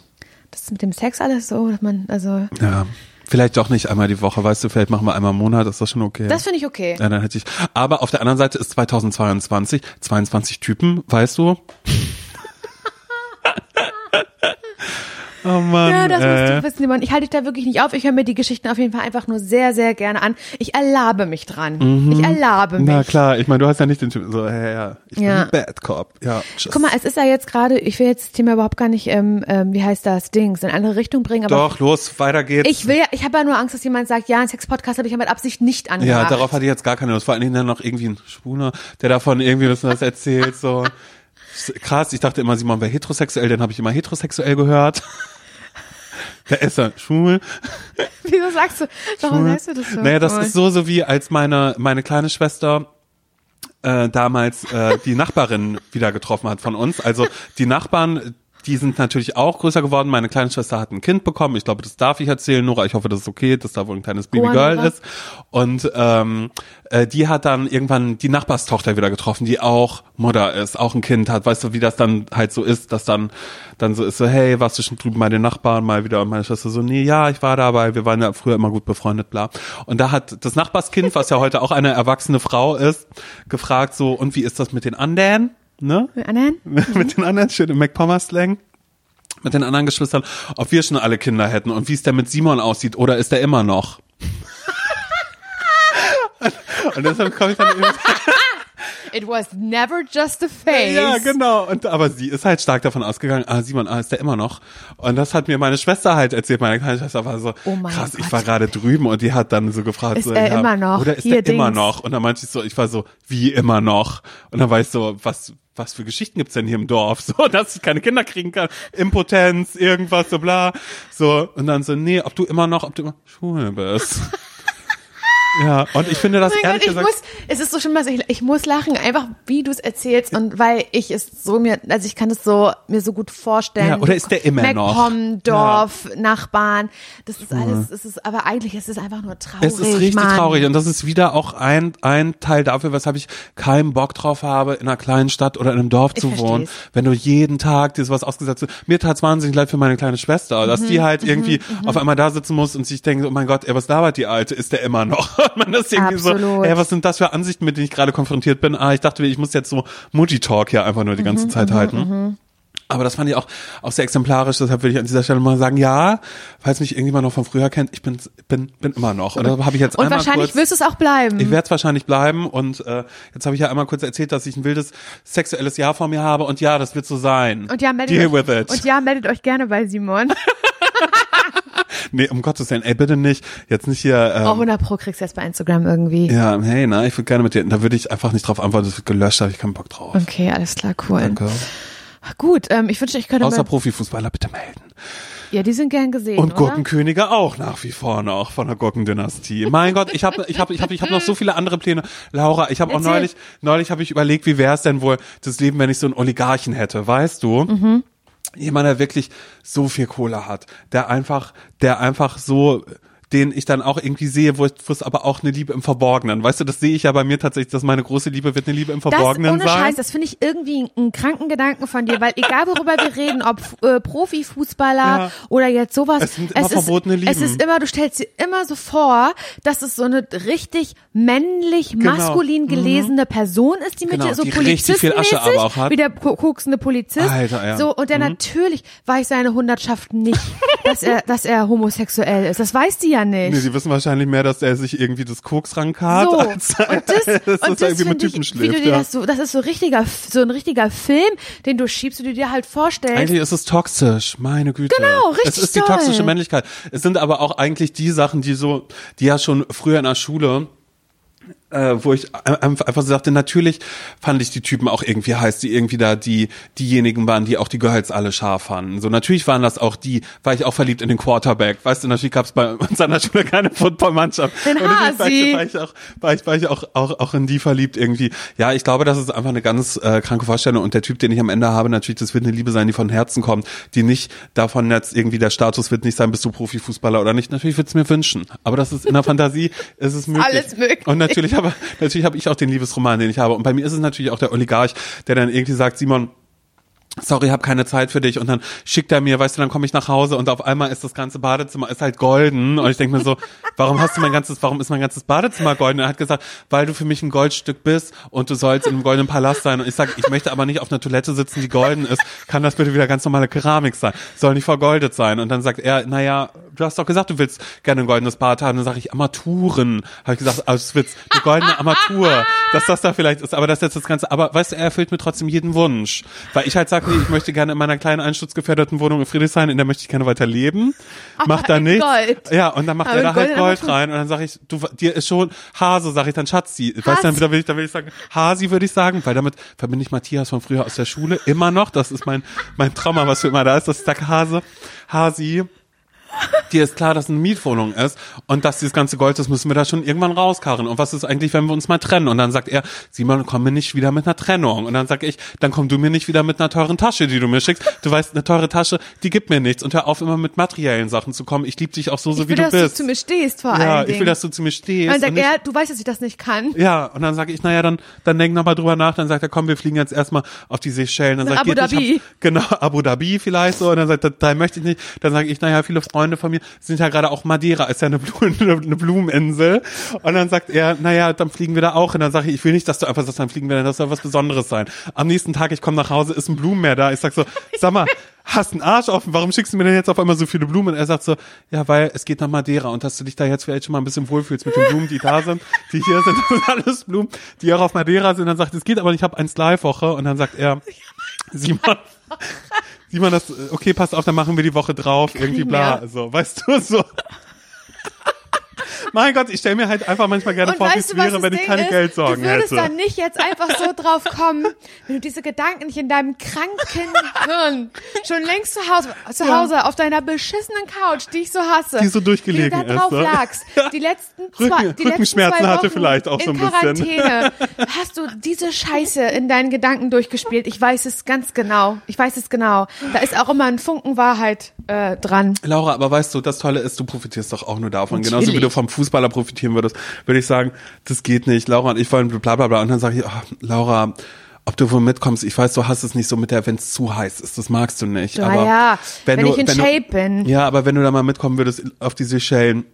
Speaker 2: das ist mit dem Sex alles so, dass man, also,
Speaker 1: Ja. Vielleicht doch nicht einmal die Woche, weißt du, vielleicht machen wir einmal im Monat, ist das schon okay.
Speaker 2: das finde ich okay.
Speaker 1: ja, dann hätte ich. Aber auf der anderen Seite ist 2022, 22 Typen, weißt du? Oh Mann.
Speaker 2: Ja, das musst
Speaker 1: äh.
Speaker 2: du wissen, Simon. Ich halte dich da wirklich nicht auf. Ich höre mir die Geschichten auf jeden Fall einfach nur sehr, sehr gerne an. Ich erlabe mich dran. Ich erlabe mich.
Speaker 1: Mhm. Na klar, ich meine, du hast ja nicht den Typ, so, ja, ja, ich
Speaker 2: Ja.
Speaker 1: bin Bad Cop. Ja, tschüss.
Speaker 2: Guck mal, es ist ja jetzt gerade, ich will jetzt das Thema überhaupt gar nicht, ähm, ähm, wie heißt das, Dings, in eine andere Richtung bringen, aber
Speaker 1: Doch, los, weiter geht's.
Speaker 2: ich will ja, ich habe ja nur Angst, dass jemand sagt, ja, ein Sex-Podcast habe ich ja mit Absicht nicht
Speaker 1: ja,
Speaker 2: angemacht.
Speaker 1: darauf hatte ich jetzt gar keine Lust. Vor allen Dingen dann noch irgendwie ein Schwuler, der davon irgendwie was was erzählt, so. Krass, ich dachte immer, Simon wäre heterosexuell, dann habe ich immer heterosexuell gehört. Der ist ja schwul.
Speaker 2: Wieso sagst du, warum sagst du das so?
Speaker 1: Naja, das ist so, so wie als meine, meine kleine Schwester äh, damals äh, die Nachbarin wieder getroffen hat von uns. Also die Nachbarn, die sind natürlich auch größer geworden. Meine kleine Schwester hat ein Kind bekommen. Ich glaube, das darf ich erzählen, Nora. Ich hoffe, das ist okay, dass da wohl ein kleines Babygirl
Speaker 2: Nora.
Speaker 1: ist. Und ähm, äh, die hat dann irgendwann die Nachbarstochter wieder getroffen, die auch Mutter ist, auch ein Kind hat. Weißt du, wie das dann halt so ist, dass dann dann so ist so, hey, warst du schon drüben bei den Nachbarn mal wieder? Und meine Schwester so, nee, ja, ich war dabei. Wir waren ja früher immer gut befreundet, bla. Und da hat das Nachbarskind, was ja heute auch eine erwachsene Frau ist, gefragt so, und wie ist das mit den anderen? Ne?
Speaker 2: Annen?
Speaker 1: mit den anderen, schön im McPommer-Slang. Mit den anderen Geschwistern, ob wir schon alle Kinder hätten und wie es denn mit Simon aussieht oder ist er immer noch? und deshalb komme ich dann eben
Speaker 2: It was never just a phase.
Speaker 1: Ja, genau. Und aber sie ist halt stark davon ausgegangen, ah, Simon, ah, ist der immer noch? Und das hat mir meine Schwester halt erzählt. Meine kleine Schwester war so,
Speaker 2: Oh mein
Speaker 1: krass, ich
Speaker 2: Gott.
Speaker 1: war gerade drüben und die hat dann so gefragt,
Speaker 2: Ist
Speaker 1: so,
Speaker 2: er
Speaker 1: ja,
Speaker 2: immer noch?
Speaker 1: Oder ist
Speaker 2: Hier,
Speaker 1: der immer
Speaker 2: Dings.
Speaker 1: noch? Und dann meinte ich so, ich war so, wie immer noch? Und dann war ich so, was, was für Geschichten gibt's denn hier im Dorf? So, dass ich keine Kinder kriegen kann, Impotenz, irgendwas, so bla. So, und dann so, nee, ob du immer noch, ob du immer schwul bist. Ja, und ich finde das
Speaker 2: Oh
Speaker 1: ehrlich
Speaker 2: Gott, ich
Speaker 1: gesagt.
Speaker 2: muss, es ist so schlimm, dass ich, ich muss lachen, einfach wie du es erzählst und weil ich es so mir, also ich kann es so, mir so gut vorstellen.
Speaker 1: Ja, oder ist der immer noch?
Speaker 2: MacPom, Dorf, Nachbarn, das ist alles, es ist, aber eigentlich ist es einfach nur traurig,
Speaker 1: Es ist richtig
Speaker 2: Mann.
Speaker 1: traurig und das ist wieder auch ein, ein Teil dafür, weshalb ich keinen Bock drauf habe, in einer kleinen Stadt oder in einem Dorf
Speaker 2: Ich
Speaker 1: zu wohnen.
Speaker 2: versteh's.
Speaker 1: Wenn du jeden Tag dir sowas ausgesetzt hast. Mir tat's wahnsinnig leid für meine kleine Schwester, dass
Speaker 2: Mhm,
Speaker 1: die halt irgendwie auf einmal da sitzen muss und sich denkt, oh mein Gott, ey, was labert die Alte? Ist der immer noch? Und Man ist irgendwie so,
Speaker 2: Absolut.
Speaker 1: ey, was sind das für Ansichten, mit denen ich gerade konfrontiert bin? Ah, ich dachte, ich muss jetzt so Mutti-Talk hier einfach nur die
Speaker 2: Mhm,
Speaker 1: ganze Zeit halten. Aber das fand ich auch, auch sehr exemplarisch, deshalb will ich an dieser Stelle mal sagen, ja, falls mich irgendjemand noch von früher kennt, ich bin, bin, bin immer noch. Und da habe ich jetzt
Speaker 2: Und
Speaker 1: einmal
Speaker 2: wahrscheinlich wirst du es auch bleiben.
Speaker 1: ich werde es wahrscheinlich bleiben und äh, jetzt habe ich ja einmal kurz erzählt, dass ich ein wildes sexuelles Jahr vor mir habe und ja, das wird so sein.
Speaker 2: und ja, meldet
Speaker 1: Deal
Speaker 2: euch,
Speaker 1: with it.
Speaker 2: und ja, meldet euch gerne bei Simon.
Speaker 1: nee, um Gottes Willen, ey, bitte nicht, jetzt nicht hier, ähm,
Speaker 2: Auch 100 Pro kriegst du jetzt bei Instagram irgendwie.
Speaker 1: ja, hey, na, ich würde gerne mit dir, da würde ich einfach nicht drauf antworten, das wird gelöscht, da habe ich keinen Bock drauf.
Speaker 2: Okay, alles klar, cool.
Speaker 1: Danke.
Speaker 2: Gut, ähm, ich wünschte, ich könnte
Speaker 1: Außer Profifußballer bitte melden.
Speaker 2: ja, die sind gern gesehen,
Speaker 1: Und
Speaker 2: oder?
Speaker 1: Gurkenkönige auch nach wie vor noch von der Gurkendynastie. Mein Gott, ich habe ich hab, ich hab, ich hab noch so viele andere Pläne. Laura, ich habe auch neulich, neulich habe ich überlegt, wie wäre es denn wohl das Leben, wenn ich so einen Oligarchen hätte, weißt du?
Speaker 2: Mhm.
Speaker 1: Jemand, der wirklich so viel Kohle hat, der einfach, der einfach so den ich dann auch irgendwie sehe, wo es es aber auch eine Liebe im Verborgenen. Weißt du, das sehe ich ja bei mir tatsächlich, dass meine große Liebe wird eine Liebe im
Speaker 2: Das
Speaker 1: Verborgenen
Speaker 2: ohne
Speaker 1: sein.
Speaker 2: Scheiß, das finde ich irgendwie einen kranken Gedanken von dir, weil egal worüber wir reden, ob äh, Profifußballer
Speaker 1: Ja.
Speaker 2: oder jetzt sowas,
Speaker 1: Es sind immer verbotene
Speaker 2: ist, es
Speaker 1: Lieben.
Speaker 2: ist immer, du stellst dir immer so vor, dass es so eine richtig männlich, maskulin gelesene Person ist, die mit
Speaker 1: Genau,
Speaker 2: dir so
Speaker 1: die richtig viel Asche
Speaker 2: polizistenmäßig,
Speaker 1: aber auch hat.
Speaker 2: wie der ko- koksende Polizist,
Speaker 1: Alter, ja. Mhm.
Speaker 2: so und der natürlich weiß seine Hundertschaft nicht, dass er, dass er homosexuell ist. Das weiß die ja nicht.
Speaker 1: Nee, sie wissen wahrscheinlich mehr, dass er sich irgendwie das Koks rankarrt,
Speaker 2: So,
Speaker 1: als,
Speaker 2: und das,
Speaker 1: als
Speaker 2: und
Speaker 1: er
Speaker 2: das
Speaker 1: irgendwie mit
Speaker 2: ich,
Speaker 1: Typen
Speaker 2: wie
Speaker 1: schläft. ja.
Speaker 2: das so, das ist so richtiger, so ein richtiger Film, den du schiebst und du dir halt vorstellst.
Speaker 1: Eigentlich ist es toxisch, meine Güte.
Speaker 2: Genau, richtig
Speaker 1: Es ist die toxische Männlichkeit. Es sind aber auch eigentlich die Sachen, die so, die ja schon früher in der Schule äh, wo ich einfach so dachte, natürlich fand ich die Typen auch irgendwie heiß, die irgendwie da die diejenigen waren, die auch die Girls alle scharf fanden. So natürlich waren das auch die, war ich auch verliebt in den Quarterback. Weißt du, natürlich gab es bei uns an der Schule keine Footballmannschaft.
Speaker 2: Den
Speaker 1: Und natürlich war ich, war ich auch, war ich, war ich auch, auch, auch in die verliebt irgendwie. Ja, ich glaube, das ist einfach eine ganz äh, kranke Vorstellung. Und der Typ, den ich am Ende habe, natürlich, das wird eine Liebe sein, die von Herzen kommt, die nicht davon jetzt irgendwie der Status wird nicht sein, bist du Profifußballer oder nicht. Natürlich würde es mir wünschen. Aber das ist in der Fantasie, ist es möglich.
Speaker 2: alles möglich.
Speaker 1: Und natürlich habe, natürlich habe ich auch den Liebesroman, den ich habe. Und bei mir ist es natürlich auch der Oligarch, der dann irgendwie sagt, Simon, sorry, hab keine Zeit für dich. Und dann schickt er mir, weißt du, dann komme ich nach Hause und auf einmal ist das ganze Badezimmer ist halt golden. Und ich denke mir so, warum hast du mein ganzes, warum ist mein ganzes Badezimmer golden? Und er hat gesagt, weil du für mich ein Goldstück bist und du sollst in einem goldenen Palast sein. Und ich sage, ich möchte aber nicht auf einer Toilette sitzen, die golden ist, kann das bitte wieder ganz normale Keramik sein, soll nicht vergoldet sein? Und dann sagt er, naja, du hast doch gesagt, du willst gerne ein goldenes Bad haben, dann sage ich Armaturen, habe ich gesagt, also es wird eine goldene Armatur, dass das da vielleicht ist, aber das ist jetzt das Ganze, aber weißt du, er erfüllt mir trotzdem jeden Wunsch, weil ich halt sage, nee, ich möchte gerne in meiner kleinen einsturzgefährdeten Wohnung in Friedrichshain, in der möchte ich gerne weiter leben, mach da nichts,
Speaker 2: Gold.
Speaker 1: ja, und dann macht
Speaker 2: Aber
Speaker 1: er da halt Gold rein. Und dann sage ich, du, dir ist schon Hase, sage ich dann Schatzi, weißt du, dann wieder will ich, dann will ich sagen, Hasi würde ich sagen, weil damit verbinde ich Matthias von früher aus der Schule immer noch, das ist mein, mein Trauma, was für immer da ist, dass ich sage Hase, Hasi, dir ist klar, dass eine Mietwohnung ist und dass dieses ganze Gold, das müssen wir da schon irgendwann rauskarren. Und was ist eigentlich, wenn wir uns mal trennen? Und dann sagt er, Simon, komm mir nicht wieder mit einer Trennung. Und dann sag ich, dann komm du mir nicht wieder mit einer teuren Tasche, die du mir schickst. Du weißt, eine teure Tasche, die gibt mir nichts. Und hör auf, immer mit materiellen Sachen zu kommen. Ich liebe dich auch so, so
Speaker 2: Ich
Speaker 1: wie
Speaker 2: will,
Speaker 1: du
Speaker 2: dass
Speaker 1: bist.
Speaker 2: du zu mir stehst, vor
Speaker 1: ja,
Speaker 2: allen
Speaker 1: ich will, dass du zu mir stehst.
Speaker 2: Dann sagt
Speaker 1: und
Speaker 2: er, du weißt, dass ich das nicht kann.
Speaker 1: ja, und dann sage ich, naja, dann, dann denk noch mal drüber nach. Dann sagt er, komm, wir fliegen jetzt erstmal auf die Seychellen. Dann sagt
Speaker 2: Abu Dhabi.
Speaker 1: hab- genau, Abu Dhabi vielleicht so. Und dann sagt er, da möchte ich nicht. Dann sage ich, naja, viele Freunde von mir sind ja gerade auch Madeira, ist ja eine, Blumen, eine Blumeninsel. Und dann sagt er, naja, dann fliegen wir da auch. Und dann sage ich, ich will nicht, dass du einfach sagst, dann fliegen wir da, das soll was Besonderes sein. Am nächsten Tag, ich komme nach Hause, ist ein Blumenmeer da. Ich sag so, sag mal, hast einen Arsch offen, warum schickst du mir denn jetzt auf einmal so viele Blumen? Und er sagt so, ja, weil es geht nach Madeira und dass du dich da jetzt vielleicht schon mal ein bisschen wohlfühlst mit den Blumen, die da sind, die hier sind, das sind alles Blumen, die auch auf Madeira sind. Dann sagt, es geht aber nicht, ich habe eins Live-Woche. Und dann sagt er, Simon, Simon, das, okay, pass auf, dann machen wir die Woche drauf, irgendwie bla,
Speaker 2: mehr.
Speaker 1: so, weißt du, so. Mein Gott, ich stelle mir halt einfach manchmal gerne
Speaker 2: Und
Speaker 1: vor, wie es wäre, wenn ich keine
Speaker 2: ist?
Speaker 1: Geldsorgen
Speaker 2: Du würdest
Speaker 1: hätte.
Speaker 2: dann nicht jetzt einfach so drauf kommen, wenn du diese Gedanken nicht in deinem kranken Hirn schon längst zu Hause, zu Hause auf deiner beschissenen Couch, die ich so hasse,
Speaker 1: Die so durchgelegen
Speaker 2: du da drauf
Speaker 1: ist, ne?
Speaker 2: lagst, die letzten zwei,
Speaker 1: Rücken-
Speaker 2: die letzten
Speaker 1: Rückenschmerzen
Speaker 2: zwei Wochen
Speaker 1: hatte vielleicht auch so
Speaker 2: in
Speaker 1: ein bisschen.
Speaker 2: Quarantäne, hast du diese Scheiße in deinen Gedanken durchgespielt. Ich weiß es ganz genau. Ich weiß es genau. Da ist auch immer ein Funken Wahrheit äh, dran.
Speaker 1: Laura, aber weißt du, das Tolle ist, du profitierst doch auch nur davon. Genauso wie
Speaker 2: Natürlich.
Speaker 1: du vom Fußballer profitieren würdest, würde ich sagen, das geht nicht. Laura und ich wollen bla bla bla. Und dann sage ich, oh, Laura, ob du wohl mitkommst, ich weiß, du hast es nicht so mit der, wenn es zu heiß ist, das magst du nicht.
Speaker 2: Ja,
Speaker 1: aber
Speaker 2: ja, wenn
Speaker 1: du,
Speaker 2: ich in
Speaker 1: du,
Speaker 2: Shape bin.
Speaker 1: Ja, aber wenn du da mal mitkommen würdest auf die Seychellen,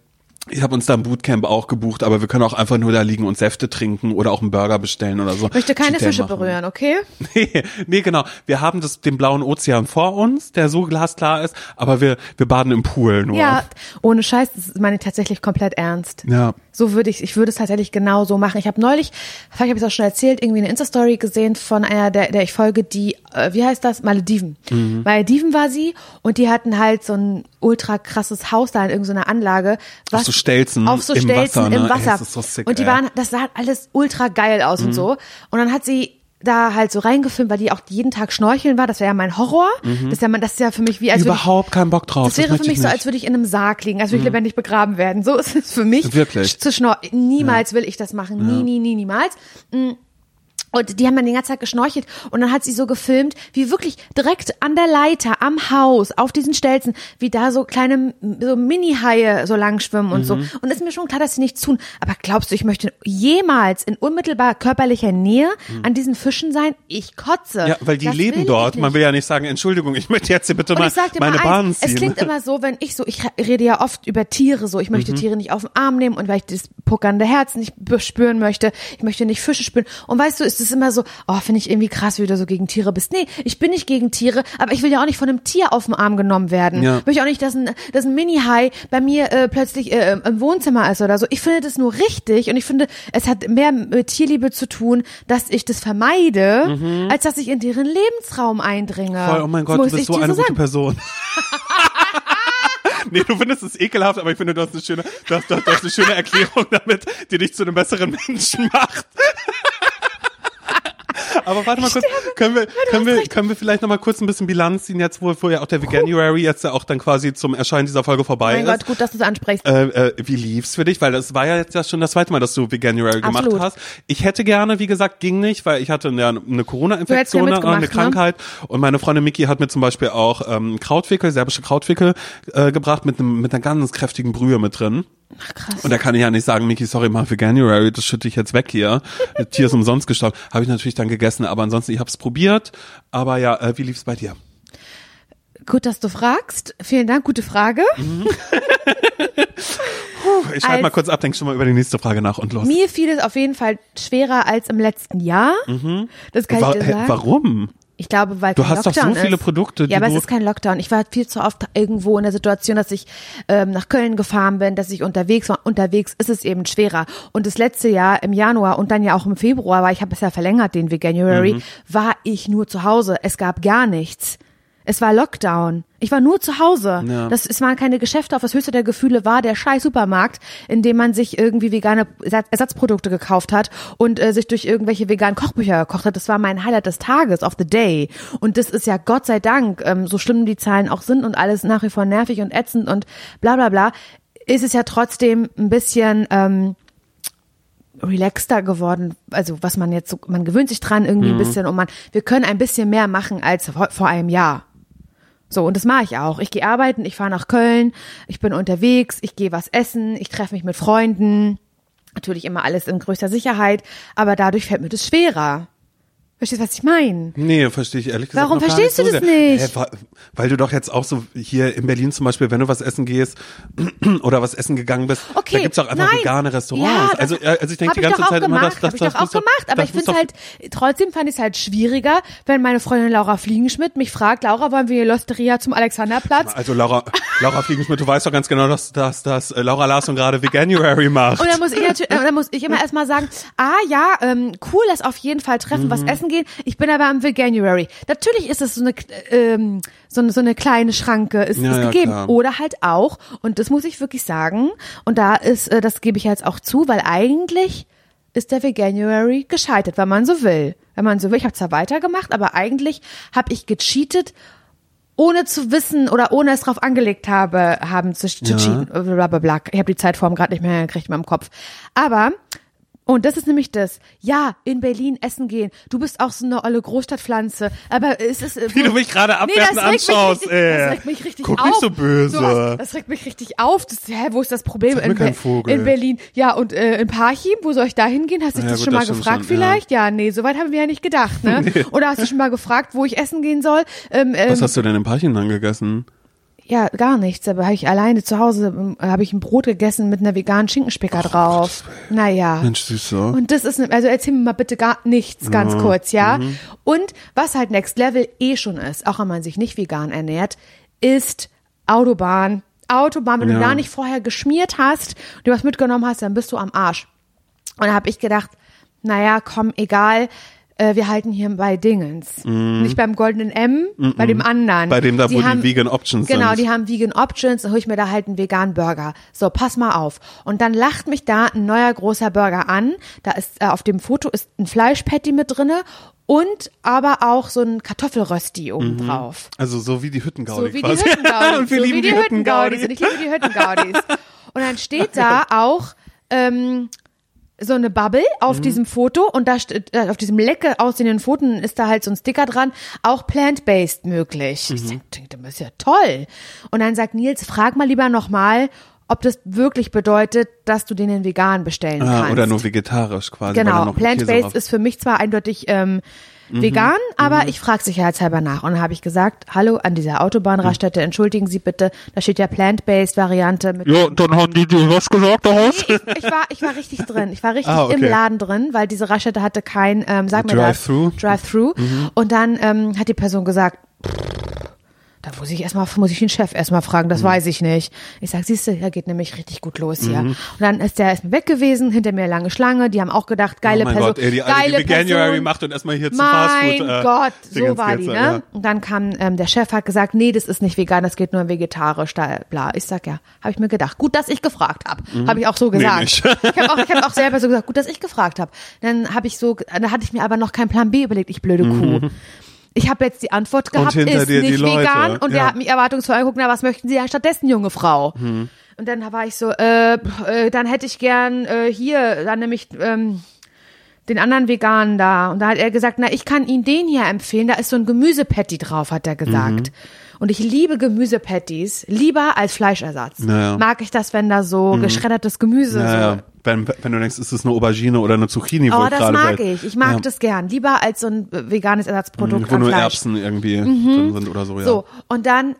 Speaker 1: ich habe uns da ein Bootcamp auch gebucht, aber wir können auch einfach nur da liegen und Säfte trinken oder auch einen Burger bestellen oder so.
Speaker 2: Ich möchte keine Fische
Speaker 1: machen.
Speaker 2: berühren, okay?
Speaker 1: Nee, nee, genau. Wir haben das, den blauen Ozean vor uns, der so glasklar ist, aber wir, wir baden im Pool nur.
Speaker 2: Ja, ohne Scheiß, das meine ich tatsächlich komplett ernst.
Speaker 1: Ja.
Speaker 2: So würde ich, ich würde es tatsächlich genau so machen. Ich habe neulich, vielleicht habe ich es auch schon erzählt, irgendwie eine Insta-Story gesehen von einer, der, der ich folge, die, äh, wie heißt das? Malediven.
Speaker 1: Mhm.
Speaker 2: Malediven war sie und die hatten halt so ein ultra krasses Haus da in irgendeiner Anlage. Was,
Speaker 1: so Stelzen
Speaker 2: Auf so
Speaker 1: im
Speaker 2: Stelzen
Speaker 1: Wasser, ne?
Speaker 2: im
Speaker 1: Ey,
Speaker 2: Wasser.
Speaker 1: ist so sick,
Speaker 2: und die
Speaker 1: ey. Mhm.
Speaker 2: waren, das sah alles ultra geil aus und so. Und dann hat sie da halt so reingefilmt, weil die auch jeden Tag schnorcheln war. Das wäre ja mein Horror. Das ist ja, das ist ja für mich wie als würde ich
Speaker 1: Mhm. Überhaupt keinen Bock drauf.
Speaker 2: das wäre
Speaker 1: möchte
Speaker 2: für mich
Speaker 1: ich
Speaker 2: so, als würde ich in einem Sarg liegen, als würde ich lebendig begraben werden. So ist es für mich.
Speaker 1: Wirklich?
Speaker 2: Zu schnor Niemals will ich das machen. Nie, nie, nie, niemals. Mm. Und die haben dann die ganze Zeit geschnorchelt und dann hat sie so gefilmt, wie wirklich direkt an der Leiter, am Haus, auf diesen Stelzen, wie da so kleine so Mini-Haie so lang schwimmen und
Speaker 1: Mhm.
Speaker 2: so. Und ist mir schon klar, dass sie nichts tun. Aber glaubst du, ich möchte jemals in unmittelbar körperlicher Nähe an diesen Fischen sein? Ich kotze.
Speaker 1: Mhm. Ja, weil die
Speaker 2: Das
Speaker 1: leben dort. Man will ja nicht sagen, Entschuldigung, ich möchte jetzt hier bitte mal meine
Speaker 2: mal
Speaker 1: Bahn ziehen.
Speaker 2: es klingt immer so, wenn ich so, ich rede ja oft über Tiere so, ich möchte
Speaker 1: Mhm.
Speaker 2: Tiere nicht auf den Arm nehmen und weil ich das puckernde Herz nicht spüren möchte, ich möchte nicht Fische spüren. Und weißt du, ist es immer so, oh, finde ich irgendwie krass, wie du so gegen Tiere bist. Nee, ich bin nicht gegen Tiere, aber ich will ja auch nicht von einem Tier auf den Arm genommen werden.
Speaker 1: Ja.
Speaker 2: Ich möchte auch nicht, dass ein, dass ein Mini-Hai bei mir äh, plötzlich äh, im Wohnzimmer ist oder so. Ich finde das nur richtig und ich finde, es hat mehr mit Tierliebe zu tun, dass ich das vermeide, als dass ich in deren Lebensraum eindringe.
Speaker 1: Mhm. Voll, oh mein Gott, du bist
Speaker 2: ich
Speaker 1: so eine gute
Speaker 2: sagen.
Speaker 1: Person. nee, du findest es ekelhaft, aber ich finde, du hast eine schöne, du hast, du hast eine schöne Erklärung damit, die dich zu einem besseren Menschen macht. Aber warte mal kurz, können wir, können wir, können wir vielleicht noch mal kurz ein bisschen Bilanz ziehen, jetzt wo, wo ja auch der Veganuary jetzt ja auch dann quasi zum Erscheinen dieser Folge vorbei
Speaker 2: mein
Speaker 1: ist.
Speaker 2: Gott, gut, dass du es ansprichst.
Speaker 1: Äh, äh, wie lief's für dich? Weil das war ja jetzt ja schon das zweite Mal, dass du Veganuary gemacht
Speaker 2: Absolut.
Speaker 1: hast. Ich hätte gerne, wie gesagt, ging nicht, weil ich hatte eine, eine Corona-Infektion,
Speaker 2: Du
Speaker 1: ne,
Speaker 2: ja
Speaker 1: eine
Speaker 2: ne?
Speaker 1: Krankheit. Und meine Freundin Miki hat mir zum Beispiel auch ähm, Krautwickel, serbische Krautwickel äh, gebracht mit, einem, mit einer ganz kräftigen Brühe mit drin.
Speaker 2: Ach, krass.
Speaker 1: Und da kann ich ja nicht sagen, Miki, sorry, mach für January, das schütte ich jetzt weg hier. Tier ist umsonst gestorben. Habe ich natürlich dann gegessen, aber ansonsten, ich habe es probiert. Aber ja, äh, wie lief's bei dir?
Speaker 2: Gut, dass du fragst. Vielen Dank, gute Frage.
Speaker 1: Mhm. Ich schalte mal kurz ab, denk schon mal über die nächste Frage nach und los.
Speaker 2: Mir fiel es auf jeden Fall schwerer als im letzten Jahr. Das kann
Speaker 1: Mhm. Wa
Speaker 2: ich dir
Speaker 1: hä,
Speaker 2: sagen.
Speaker 1: warum?
Speaker 2: Ich glaube, weil
Speaker 1: Du
Speaker 2: kein
Speaker 1: hast doch so
Speaker 2: Lockdown
Speaker 1: viele
Speaker 2: ist.
Speaker 1: Produkte,
Speaker 2: Ja, aber es ist kein Lockdown. Ich war viel zu oft irgendwo in der Situation, dass ich ähm, nach Köln gefahren bin, dass ich unterwegs war. Unterwegs ist es eben schwerer. Und das letzte Jahr im Januar und dann ja auch im Februar, weil ich habe es ja verlängert, den Veganuary,
Speaker 1: Mhm.
Speaker 2: war ich nur zu Hause. Es gab gar nichts. Es war Lockdown. Ich war nur zu Hause.
Speaker 1: Ja.
Speaker 2: Das, es waren keine Geschäfte. Auf das höchste der Gefühle war der scheiß Supermarkt, in dem man sich irgendwie vegane Ersatz- Ersatzprodukte gekauft hat und äh, sich durch irgendwelche veganen Kochbücher gekocht hat. Das war mein Highlight des Tages, of the day. Und das ist ja Gott sei Dank, ähm, so schlimm die Zahlen auch sind und alles nach wie vor nervig und ätzend und bla bla bla, ist es ja trotzdem ein bisschen ähm, relaxter geworden, also was man jetzt so, man gewöhnt sich dran irgendwie ein bisschen und man, wir können ein bisschen mehr machen als vor, vor einem Jahr. So, und das mache ich auch. Ich gehe arbeiten, ich fahre nach Köln, ich bin unterwegs, ich gehe was essen, ich treffe mich mit Freunden. Natürlich immer alles in größter Sicherheit, aber dadurch fällt mir das schwerer. Verstehst du, was ich meine?
Speaker 1: Nee, verstehe ich ehrlich gesagt.
Speaker 2: Warum verstehst du das nicht?
Speaker 1: Hä, weil du doch jetzt auch so hier in Berlin zum Beispiel, wenn du was essen gehst oder was essen gegangen bist,
Speaker 2: Okay,
Speaker 1: da gibt's auch einfach
Speaker 2: nein.
Speaker 1: vegane Restaurants.
Speaker 2: Ja, das
Speaker 1: also, äh, also ich denke die ganze Zeit immer, dass das,
Speaker 2: hab ich
Speaker 1: das
Speaker 2: doch auch gemacht, aber
Speaker 1: das
Speaker 2: ich finde halt, trotzdem fand ich es halt schwieriger, wenn meine Freundin Laura Fliegenschmidt mich fragt, Laura, wollen wir die Losteria zum Alexanderplatz?
Speaker 1: Also Laura, Laura Fliegenschmidt, du weißt doch ganz genau, dass, dass, dass äh, Laura Larsson gerade Veganuary macht.
Speaker 2: Und dann muss ich natürlich, äh, dann muss ich immer erstmal sagen, ah ja, ähm, cool, lass auf jeden Fall treffen,
Speaker 1: Mhm.
Speaker 2: was essen gehen. Ich bin aber am Veganuary. Natürlich ist es so eine, ähm, so, eine- so eine kleine Schranke, ist,
Speaker 1: Ja,
Speaker 2: ist
Speaker 1: ja,
Speaker 2: gegeben.
Speaker 1: klar.
Speaker 2: Oder halt auch, und das muss ich wirklich sagen, und da ist, äh, das gebe ich jetzt auch zu, weil eigentlich ist der Veganuary gescheitert, wenn man so will. Wenn man so will, ich habe zwar weitergemacht, aber eigentlich habe ich gecheatet, ohne zu wissen oder ohne es drauf angelegt habe, haben zu, zu
Speaker 1: Ja.
Speaker 2: cheaten. Blablabla. Ich habe die Zeitform gerade nicht mehr gekriegt in meinem Kopf. Aber und das ist nämlich das. Ja, in Berlin essen gehen. Du bist auch so eine olle Großstadtpflanze. Aber es ist. äh,
Speaker 1: Wie du mich gerade abwertend
Speaker 2: das mich
Speaker 1: anschaust,
Speaker 2: richtig,
Speaker 1: ey.
Speaker 2: Das regt mich richtig
Speaker 1: Guck
Speaker 2: auf.
Speaker 1: nicht so böse.
Speaker 2: Sowas, das regt mich richtig auf. Das, hä, wo ist das Problem?
Speaker 1: Mir
Speaker 2: in,
Speaker 1: kein
Speaker 2: Be-
Speaker 1: Vogel.
Speaker 2: in Berlin. Ja, und äh, in Parchim, wo soll ich da hingehen? Hast du dich
Speaker 1: Ja,
Speaker 2: das
Speaker 1: gut,
Speaker 2: schon
Speaker 1: das
Speaker 2: mal gefragt
Speaker 1: schon, ja.
Speaker 2: vielleicht? Ja. nee, soweit haben wir ja nicht gedacht, ne? Oder hast du schon mal gefragt, wo ich essen gehen soll? Ähm, ähm,
Speaker 1: was hast du denn im Parchen dann gegessen?
Speaker 2: Ja, gar nichts. Aber habe ich alleine zu Hause ähm, habe ich ein Brot gegessen mit einer veganen Schinkenspicker drauf. Naja.
Speaker 1: Mensch, süß so.
Speaker 2: Und das ist, ne- also erzähl mir mal bitte gar nichts, ganz kurz, ja? Und was halt Next Level eh schon ist, auch wenn man sich nicht vegan ernährt, ist Autobahn. Autobahn, wenn
Speaker 1: Ja.
Speaker 2: du da nicht vorher geschmiert hast, du was mitgenommen hast, dann bist du am Arsch. Und da habe ich gedacht, naja, komm, egal, äh, wir halten hier bei Dingens. Nicht beim goldenen M, bei dem anderen.
Speaker 1: Mhm. Bei dem da, wo die Vegan Options
Speaker 2: Genau,
Speaker 1: sind.
Speaker 2: die haben Vegan Options, dann hole ich mir da halt einen veganen Burger. So, pass mal auf. Und dann lacht mich da ein neuer großer Burger an. Da ist äh, auf dem Foto ist ein Fleischpatty mit drinne und aber auch so ein Kartoffelrösti oben drauf.
Speaker 1: Also so wie die Hüttengaudi
Speaker 2: So wie die
Speaker 1: quasi.
Speaker 2: Hüttengaudis.
Speaker 1: Und wir
Speaker 2: so
Speaker 1: lieben
Speaker 2: wie die,
Speaker 1: die
Speaker 2: Hüttengaudis.
Speaker 1: Hüttengaudi.
Speaker 2: Und ich liebe die Hüttengaudis. Und dann steht da auch ähm, so eine Bubble auf diesem Foto und da steht, äh, auf diesem lecke aussehenden Foto ist da halt so ein Sticker dran, auch plant-based möglich. Ich denke, das ist ja toll. Und dann sagt Nils, frag mal lieber nochmal, ob das wirklich bedeutet, dass du den in vegan bestellen
Speaker 1: Ah,
Speaker 2: kannst.
Speaker 1: oder nur vegetarisch quasi.
Speaker 2: Genau, plant-based ist für mich zwar eindeutig ähm,
Speaker 1: Mhm.
Speaker 2: vegan, aber ich frage sicherheitshalber nach. Und dann habe ich gesagt, hallo, an dieser Autobahnraststätte, entschuldigen Sie bitte, da steht ja plant-based Variante mit
Speaker 1: Ja, dann haben die dir was gesagt daraus?
Speaker 2: Nee, ich, ich war, ich war richtig drin. Ich war richtig
Speaker 1: Ah, okay.
Speaker 2: im Laden drin, weil diese Raststätte hatte kein, ähm, sag mir das,
Speaker 1: Drive-thru? Mhm.
Speaker 2: Drive-thru. Und dann ähm, hat die Person gesagt, Da muss ich erstmal, muss ich den Chef erstmal fragen,
Speaker 1: Mhm.
Speaker 2: das weiß ich nicht. Ich sag, siehst du, ja, geht nämlich richtig gut los hier. Und dann ist der erstmal weg gewesen, hinter mir lange Schlange, die haben auch gedacht, geile
Speaker 1: oh mein
Speaker 2: Person.
Speaker 1: Gott, ey, die
Speaker 2: geile
Speaker 1: die
Speaker 2: Person.
Speaker 1: macht und erstmal hier
Speaker 2: Mein
Speaker 1: Fastfood. äh,
Speaker 2: Gott, so war die, ne?
Speaker 1: ja.
Speaker 2: Und dann kam, ähm, der Chef hat gesagt, nee, das ist nicht vegan, das geht nur vegetarisch, da, bla. Ich sag, ja, habe ich mir gedacht. Gut, dass ich gefragt habe. Habe ich auch so gesagt.
Speaker 1: Mhm. nicht.
Speaker 2: ich habe auch, ich hab auch selber so gesagt, gut, dass ich gefragt habe. Dann habe ich so, da hatte ich mir aber noch keinen Plan B überlegt, ich blöde Kuh. Ich habe jetzt die Antwort gehabt, ist nicht
Speaker 1: Leute,
Speaker 2: vegan. Und der
Speaker 1: ja.
Speaker 2: hat mich erwartungsvoll angeguckt, na, was möchten Sie denn stattdessen, junge Frau?
Speaker 1: Mhm.
Speaker 2: Und dann war ich so, äh, äh, dann hätte ich gern äh, hier, dann nämlich ähm, den anderen Veganen da. Und da hat er gesagt, na, ich kann Ihnen den hier empfehlen. Da ist so ein Gemüsepatty drauf, hat er gesagt. Und ich liebe Gemüsepatties lieber als Fleischersatz.
Speaker 1: Naja.
Speaker 2: Mag ich das, wenn da so geschreddertes Gemüse
Speaker 1: Ja,
Speaker 2: so.
Speaker 1: ja. Wenn, wenn du denkst, ist es eine Aubergine oder eine Zucchini, wo
Speaker 2: Oh, das mag
Speaker 1: bei-
Speaker 2: ich. Ich mag
Speaker 1: ja,
Speaker 2: das gern. Lieber als so ein äh, veganes Ersatzprodukt
Speaker 1: wo
Speaker 2: an
Speaker 1: nur
Speaker 2: Fleisch. Mhm.
Speaker 1: Erbsen irgendwie drin sind oder so, ja.
Speaker 2: So, und dann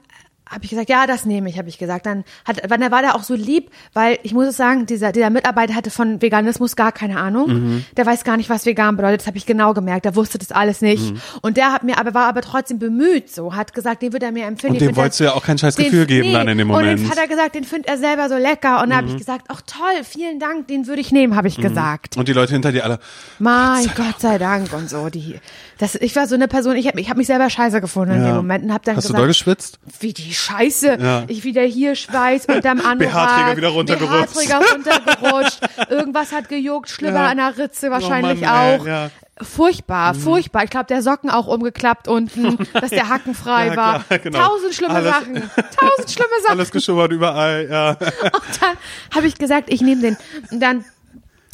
Speaker 2: habe ich gesagt, ja, das nehme ich, habe ich gesagt. Dann hat, er war da auch so lieb, weil ich muss es sagen, dieser, dieser Mitarbeiter hatte von Veganismus gar keine Ahnung.
Speaker 1: Mhm.
Speaker 2: Der weiß gar nicht, was vegan bedeutet. Das habe ich genau gemerkt. Der wusste das alles nicht.
Speaker 1: Mhm.
Speaker 2: Und der hat mir aber war aber trotzdem bemüht. So hat gesagt, den würde er mir empfehlen.
Speaker 1: Und dem wolltest du ja auch kein scheiß
Speaker 2: den-
Speaker 1: Gefühl geben dann in dem
Speaker 2: Und
Speaker 1: Moment. Mhm.
Speaker 2: den hat er gesagt, den findet er selber so lecker. Und da habe ich gesagt, ach toll, vielen Dank, den würde ich nehmen, habe ich gesagt.
Speaker 1: Und die Leute hinter dir alle,
Speaker 2: Mein Gott sei Dank und so. Die, das, ich war so eine Person, ich habe ich hab mich selber scheiße gefunden in
Speaker 1: Ja.
Speaker 2: dem Moment und habe dann
Speaker 1: hast du
Speaker 2: gesagt,
Speaker 1: doll geschwitzt?
Speaker 2: wie die Scheiße.
Speaker 1: Ja.
Speaker 2: Ich wieder hier Schweiß unterm Anorak.
Speaker 1: BH-Träger wieder runtergerutscht.
Speaker 2: BH-Träger runtergerutscht. Irgendwas hat gejuckt, Schlimmer
Speaker 1: Ja.
Speaker 2: an der Ritze wahrscheinlich
Speaker 1: Mann, ey,
Speaker 2: auch.
Speaker 1: ja.
Speaker 2: Furchtbar, furchtbar. Ich glaube, der Socken auch umgeklappt unten, dass der Hacken frei
Speaker 1: Ja,
Speaker 2: war.
Speaker 1: klar, genau.
Speaker 2: Tausend schlimme
Speaker 1: Alles-
Speaker 2: Sachen. Tausend schlimme Sachen.
Speaker 1: Alles geschummert überall, ja.
Speaker 2: Und dann habe ich gesagt, ich nehme den. Und dann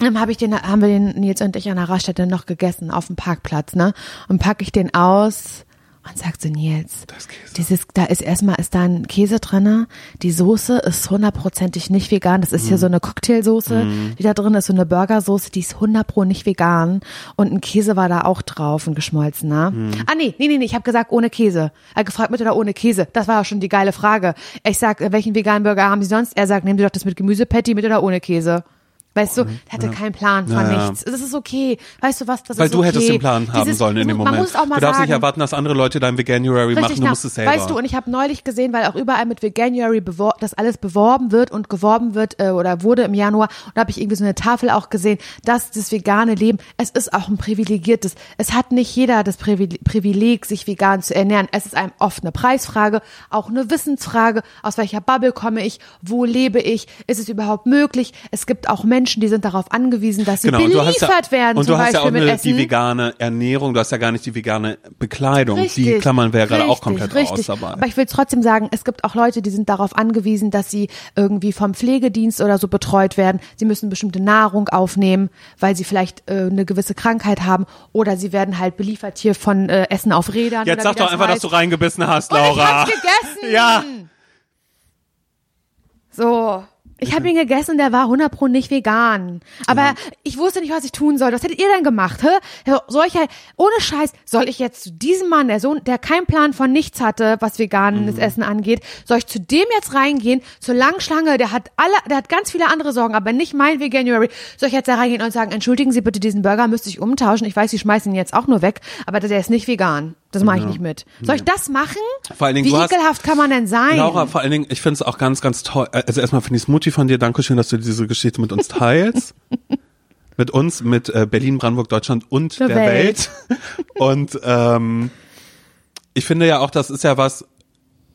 Speaker 2: ähm, habe ich den, haben wir den Nils und ich an der Raststätte noch gegessen auf dem Parkplatz, ne? Und packe ich den aus und sag so Nils,
Speaker 1: ist Käse.
Speaker 2: dieses, da ist erstmal ist da ein Käse drinne. Die Soße ist hundertprozentig nicht vegan. Das ist hier so eine Cocktailsoße, die da drin ist, so eine Burgersoße, die ist hundert pro nicht vegan. Und ein Käse war da auch drauf, ein geschmolzener. Ah nee, nee, nee, nee, ich habe gesagt ohne Käse. Er hat gefragt mit oder ohne Käse. Das war auch schon die geile Frage. Ich sag, äh, welchen veganen Burger haben Sie sonst? Er sagt, nehmen Sie doch das mit Gemüsepatty mit oder ohne Käse. Weißt du, der hatte keinen Plan von
Speaker 1: Ja, ja.
Speaker 2: nichts. Das ist okay. Weißt du was, das
Speaker 1: Weil
Speaker 2: ist
Speaker 1: du
Speaker 2: okay.
Speaker 1: hättest den Plan haben
Speaker 2: Dieses-
Speaker 1: sollen in dem
Speaker 2: man
Speaker 1: Moment.
Speaker 2: muss auch mal
Speaker 1: du darfst
Speaker 2: sagen,
Speaker 1: nicht erwarten, dass andere Leute dein Veganuary machen, du musst es selber.
Speaker 2: Weißt du, und ich habe neulich gesehen, weil auch überall mit Veganuary bewor das alles beworben wird und geworben wird äh, oder wurde im Januar. Und da habe ich irgendwie so eine Tafel auch gesehen, dass das vegane Leben, es ist auch ein privilegiertes. Es hat nicht jeder das Privileg, Privileg, sich vegan zu ernähren. Es ist einem oft eine Preisfrage, auch eine Wissensfrage. Aus welcher Bubble komme ich? Wo lebe ich? Ist es überhaupt möglich? Es gibt auch Menschen, die sind darauf angewiesen, dass sie
Speaker 1: Genau,
Speaker 2: beliefert
Speaker 1: ja,
Speaker 2: werden,
Speaker 1: und du hast
Speaker 2: Beispiel
Speaker 1: ja auch eine, die vegane Ernährung, du hast ja gar nicht die vegane Bekleidung. die
Speaker 2: Richtig,
Speaker 1: klammern wir ja gerade auch komplett
Speaker 2: richtig.
Speaker 1: raus dabei.
Speaker 2: Aber ich will trotzdem sagen, es gibt auch Leute, die sind darauf angewiesen, dass sie irgendwie vom Pflegedienst oder so betreut werden. Sie müssen bestimmte Nahrung aufnehmen, weil sie vielleicht äh, eine gewisse Krankheit haben oder sie werden halt beliefert hier von äh, Essen auf Rädern.
Speaker 1: Jetzt sag doch
Speaker 2: das
Speaker 1: einfach, dass
Speaker 2: heißt.
Speaker 1: du reingebissen hast,
Speaker 2: Und ich
Speaker 1: Laura.
Speaker 2: hab's gegessen.
Speaker 1: Ja.
Speaker 2: So. Ich habe ihn gegessen, der war 100 pro nicht vegan. Aber ich wusste nicht, was ich tun soll. Was hättet ihr denn gemacht? Hä? Soll ich halt, ohne Scheiß, soll ich jetzt zu diesem Mann, der so, der keinen Plan von nichts hatte, was veganes Essen angeht, soll ich zu dem jetzt reingehen, zur Langschlange, der hat alle, der hat ganz viele andere Sorgen, aber nicht mein Veganuary. Soll ich jetzt da reingehen und sagen, entschuldigen Sie bitte diesen Burger, müsste ich umtauschen. Ich weiß, Sie schmeißen ihn jetzt auch nur weg, aber der ist nicht vegan. Das mache ich nicht mit. Soll ich das machen?
Speaker 1: Vor allen Dingen,
Speaker 2: Wie
Speaker 1: du hast-
Speaker 2: ekelhaft kann man denn sein?
Speaker 1: Laura, vor allen Dingen, ich finde es auch ganz, ganz toll. Also erstmal finde ich es mutig von dir. Dankeschön, dass du diese Geschichte mit uns teilst. mit uns, mit äh, Berlin, Brandenburg, Deutschland und
Speaker 2: Der
Speaker 1: der,
Speaker 2: Welt.
Speaker 1: Welt. und ähm, ich finde ja auch, das ist ja was,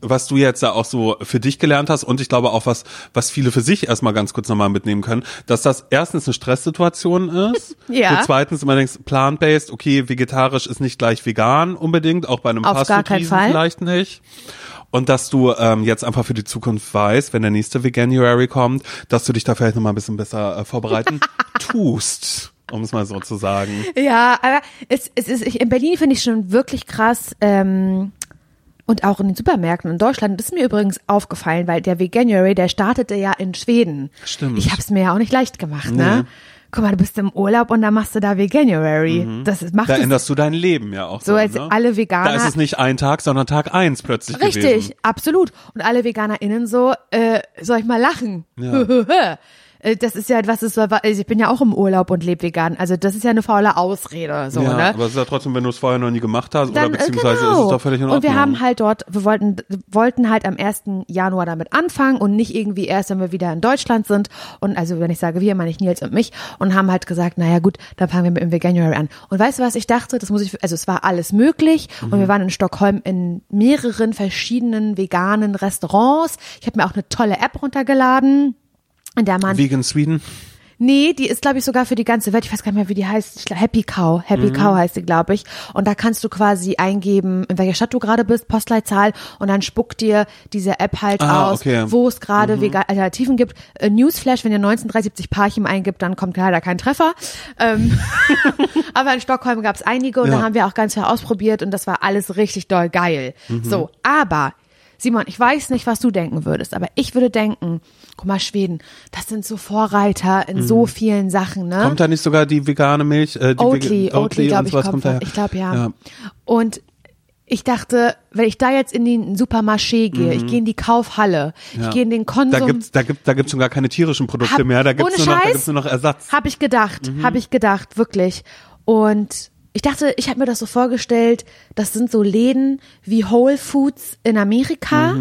Speaker 1: was du jetzt ja auch so für dich gelernt hast und ich glaube auch was, was viele für sich erstmal ganz kurz nochmal mitnehmen können, dass das erstens eine Stresssituation ist.
Speaker 2: Ja.
Speaker 1: Du zweitens immer denkst, plant-based, okay, vegetarisch ist nicht gleich vegan unbedingt, auch bei einem
Speaker 2: Auf gar keinen
Speaker 1: Fastfood-Riesen
Speaker 2: Fall.
Speaker 1: vielleicht nicht. Und dass du ähm, jetzt einfach für die Zukunft weißt, wenn der nächste Veganuary kommt, dass du dich da vielleicht nochmal ein bisschen besser äh, vorbereiten tust, um es mal so zu sagen.
Speaker 2: Ja, aber es, es ist, ich, in Berlin finde ich schon wirklich krass, ähm, und auch in den Supermärkten in Deutschland, das ist mir übrigens aufgefallen, weil der Veganuary, der startete ja in Schweden.
Speaker 1: Stimmt.
Speaker 2: Ich habe es mir ja auch nicht leicht gemacht, ne? Guck mal, du bist im Urlaub und dann machst du da Veganuary. Das ist- macht
Speaker 1: Da änderst du dein Leben ja auch.
Speaker 2: so, als
Speaker 1: ne?
Speaker 2: alle Veganer.
Speaker 1: Da ist es nicht ein Tag, sondern Tag eins plötzlich
Speaker 2: Richtig,
Speaker 1: gewesen.
Speaker 2: absolut. Und alle VeganerInnen so, äh, soll ich mal lachen?
Speaker 1: Ja.
Speaker 2: äh, das ist ja was ist so, ich bin ja auch im Urlaub und lebe vegan. Also das ist ja eine faule Ausrede, so,
Speaker 1: ja,
Speaker 2: ne?
Speaker 1: aber es ist ja trotzdem, wenn du es vorher noch nie gemacht hast,
Speaker 2: Dann,
Speaker 1: oder
Speaker 2: äh,
Speaker 1: beziehungsweise
Speaker 2: genau.
Speaker 1: ist es doch völlig in Ordnung.
Speaker 2: Und wir haben halt dort, wir wollten, wollten halt am 1. Januar damit anfangen und nicht irgendwie erst, wenn wir wieder in Deutschland sind. Und also wenn ich sage wir, meine ich Nils und mich und haben halt gesagt, naja gut, dann fangen wir mit dem Veganuary an. Und weißt du was, ich dachte, das muss ich, also es war alles möglich und
Speaker 1: Mhm.
Speaker 2: wir waren in Stockholm in mehreren verschiedenen veganen Restaurants. Ich habe mir auch eine tolle App runtergeladen. In der man
Speaker 1: Vegan Sweden.
Speaker 2: Nee, die ist, glaube ich, sogar für die ganze Welt. Ich weiß gar nicht mehr, wie die heißt. Glaub, Happy Cow. Happy Cow heißt die, glaube ich. Und da kannst du quasi eingeben, in welcher Stadt du gerade bist, Postleitzahl, und dann spuckt dir diese App halt
Speaker 1: Ah,
Speaker 2: aus,
Speaker 1: okay.
Speaker 2: wo es gerade vegan Alternativen gibt. Äh, Newsflash, wenn ihr 1973 Parchim eingibt, dann kommt leider kein Treffer. Ähm, aber in Stockholm gab es einige und
Speaker 1: Ja.
Speaker 2: da haben wir auch ganz viel ausprobiert und das war alles richtig doll geil. So, aber Simon, ich weiß nicht, was du denken würdest, aber ich würde denken, guck mal, Schweden, das sind so Vorreiter in so vielen Sachen, ne?
Speaker 1: Kommt da nicht sogar die vegane Milch? Äh, die
Speaker 2: Oatly, Oatly,
Speaker 1: und
Speaker 2: glaube ich,
Speaker 1: sowas
Speaker 2: kommt
Speaker 1: daher?
Speaker 2: ich glaube ja.
Speaker 1: ja.
Speaker 2: Und ich dachte, wenn ich da jetzt in den Supermarché gehe, ich gehe in die Kaufhalle, ich
Speaker 1: Mhm. Ja.
Speaker 2: gehe in den Konsum,
Speaker 1: Da gibt's, da gibt, da gibt's schon gar keine tierischen Produkte
Speaker 2: Hab-
Speaker 1: mehr. Da gibt's nur noch, da
Speaker 2: Scheiß?
Speaker 1: gibt's nur noch Ersatz.
Speaker 2: Habe ich gedacht,
Speaker 1: Mhm.
Speaker 2: habe ich gedacht, wirklich. Und ich dachte, ich habe mir das so vorgestellt, das sind so Läden wie Whole Foods in Amerika.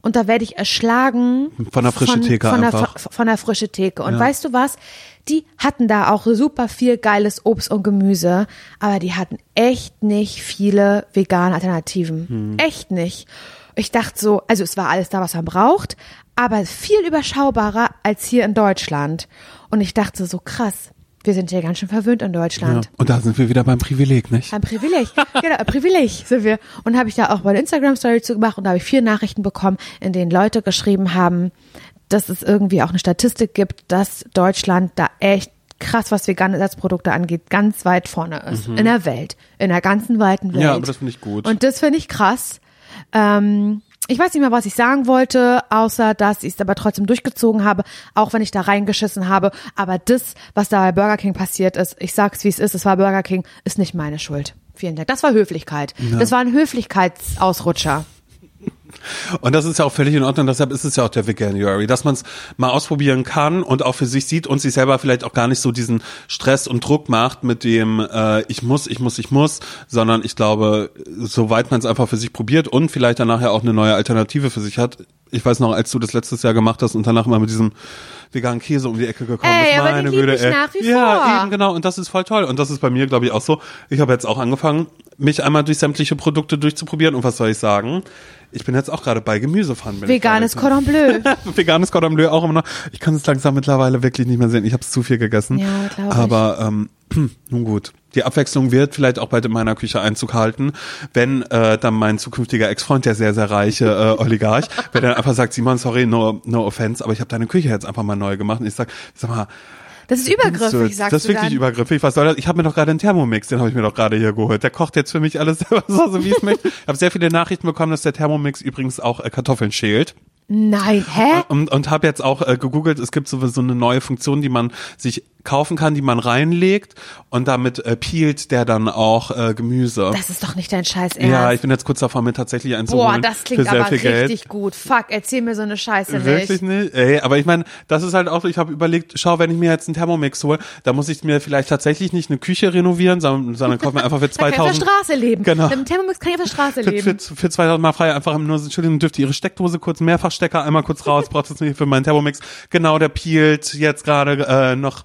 Speaker 2: Und da werde ich erschlagen.
Speaker 1: Mhm. Von der frischen Theke
Speaker 2: von
Speaker 1: einfach.
Speaker 2: Der, von der frische Theke. Und weißt du was? Die hatten da auch super viel geiles Obst und Gemüse, aber die hatten echt nicht viele vegane Alternativen.
Speaker 1: Mhm.
Speaker 2: Echt nicht. Ich dachte so, also es war alles da, was man braucht, aber viel überschaubarer als hier in Deutschland. Und ich dachte so, krass, wir sind ja ganz schön verwöhnt in
Speaker 1: Ja.
Speaker 2: Deutschland.
Speaker 1: Und da sind wir wieder beim Privileg, nicht?
Speaker 2: Ein Privileg. genau, Privileg sind wir. Und habe ich da auch meine Instagram-Story zu gemacht und da habe ich vier Nachrichten bekommen, in denen Leute geschrieben haben, dass es irgendwie auch eine Statistik gibt, dass Deutschland da echt krass, was vegane Ersatzprodukte angeht, ganz weit vorne ist. In der Welt. In der ganzen weiten Welt.
Speaker 1: Mhm. Ja, aber das finde ich gut.
Speaker 2: Und das finde ich krass. Ähm, ich weiß nicht mehr, was ich sagen wollte, außer dass ich es aber trotzdem durchgezogen habe, auch wenn ich da reingeschissen habe. Aber das, was da bei Burger King passiert ist, ich sag's wie es ist, es war Burger King, ist nicht meine Schuld. Vielen Dank. Das war Höflichkeit. Das war ein Höflichkeitsausrutscher.
Speaker 1: Und das ist ja auch völlig in Ordnung, deshalb ist es ja auch der Veganuary, dass man es mal ausprobieren kann und auch für sich sieht und sich selber vielleicht auch gar nicht so diesen Stress und Druck macht mit dem äh, ich muss, ich muss, ich muss, sondern ich glaube, soweit man es einfach für sich probiert und vielleicht danach ja auch eine neue Alternative für sich hat. Ich weiß noch, als du das letztes Jahr gemacht hast und danach mal mit diesem veganen Käse um die Ecke gekommen
Speaker 2: Ey, den
Speaker 1: meine Güte,
Speaker 2: ich
Speaker 1: ey.
Speaker 2: nach wie
Speaker 1: ja,
Speaker 2: vor.
Speaker 1: eben genau und das ist voll toll und das ist bei mir glaube ich auch so. Ich habe jetzt auch angefangen, mich einmal durch sämtliche Produkte durchzuprobieren und was soll ich sagen? Ich bin jetzt auch gerade bei Gemüsepfannen.
Speaker 2: Veganes. Cordon Bleu.
Speaker 1: Veganes Cordon Bleu auch immer noch. Ich kann es langsam mittlerweile wirklich nicht mehr sehen. Ich habe es zu viel gegessen.
Speaker 2: Ja, glaub ich.
Speaker 1: Aber ähm, nun gut. Die Abwechslung wird vielleicht auch bald in meiner Küche Einzug halten, wenn äh, dann mein zukünftiger Ex-Freund, der sehr, sehr reiche äh, Oligarch, wenn er dann einfach sagt, Simon, sorry, no, no offense, aber ich habe deine Küche jetzt einfach mal neu gemacht. Und ich sag, sag mal,
Speaker 2: Das ist
Speaker 1: du
Speaker 2: übergriffig, sagst
Speaker 1: Das ist
Speaker 2: du
Speaker 1: wirklich
Speaker 2: dann.
Speaker 1: übergriffig. Was soll das? Ich habe mir doch gerade einen Thermomix, den habe ich mir doch gerade hier geholt. Der kocht jetzt für mich alles selber so, so wie ich möchte. Ich habe sehr viele Nachrichten bekommen, dass der Thermomix übrigens auch äh, Kartoffeln schält.
Speaker 2: Nein, hä?
Speaker 1: Und, und habe jetzt auch äh, gegoogelt, es gibt so, so eine neue Funktion, die man sich kaufen kann, die man reinlegt und damit äh, peelt der dann auch äh, Gemüse.
Speaker 2: Das ist doch nicht dein Scheiß Ernst.
Speaker 1: ja, ich bin jetzt kurz davor, mir tatsächlich einen zu
Speaker 2: Boah, das klingt aber richtig
Speaker 1: Geld.
Speaker 2: gut. Fuck, erzähl mir so eine Scheiße nicht.
Speaker 1: Wirklich nicht? Ey, aber ich meine, das ist halt auch ich habe überlegt, schau, wenn ich mir jetzt einen Thermomix hole, da muss ich mir vielleicht tatsächlich nicht eine Küche renovieren, sondern, sondern kaufe mir einfach für
Speaker 2: Da kann ich auf
Speaker 1: 2000
Speaker 2: der Straße leben.
Speaker 1: Genau.
Speaker 2: Mit dem Thermomix kann ich auf der Straße
Speaker 1: für,
Speaker 2: leben.
Speaker 1: für, für 2000 Mal frei einfach nur, Entschuldigung, dürfte Ihre Steckdose kurz, Mehrfachstecker einmal kurz raus, braucht es nicht für meinen Thermomix. Genau, der peelt jetzt gerade äh, noch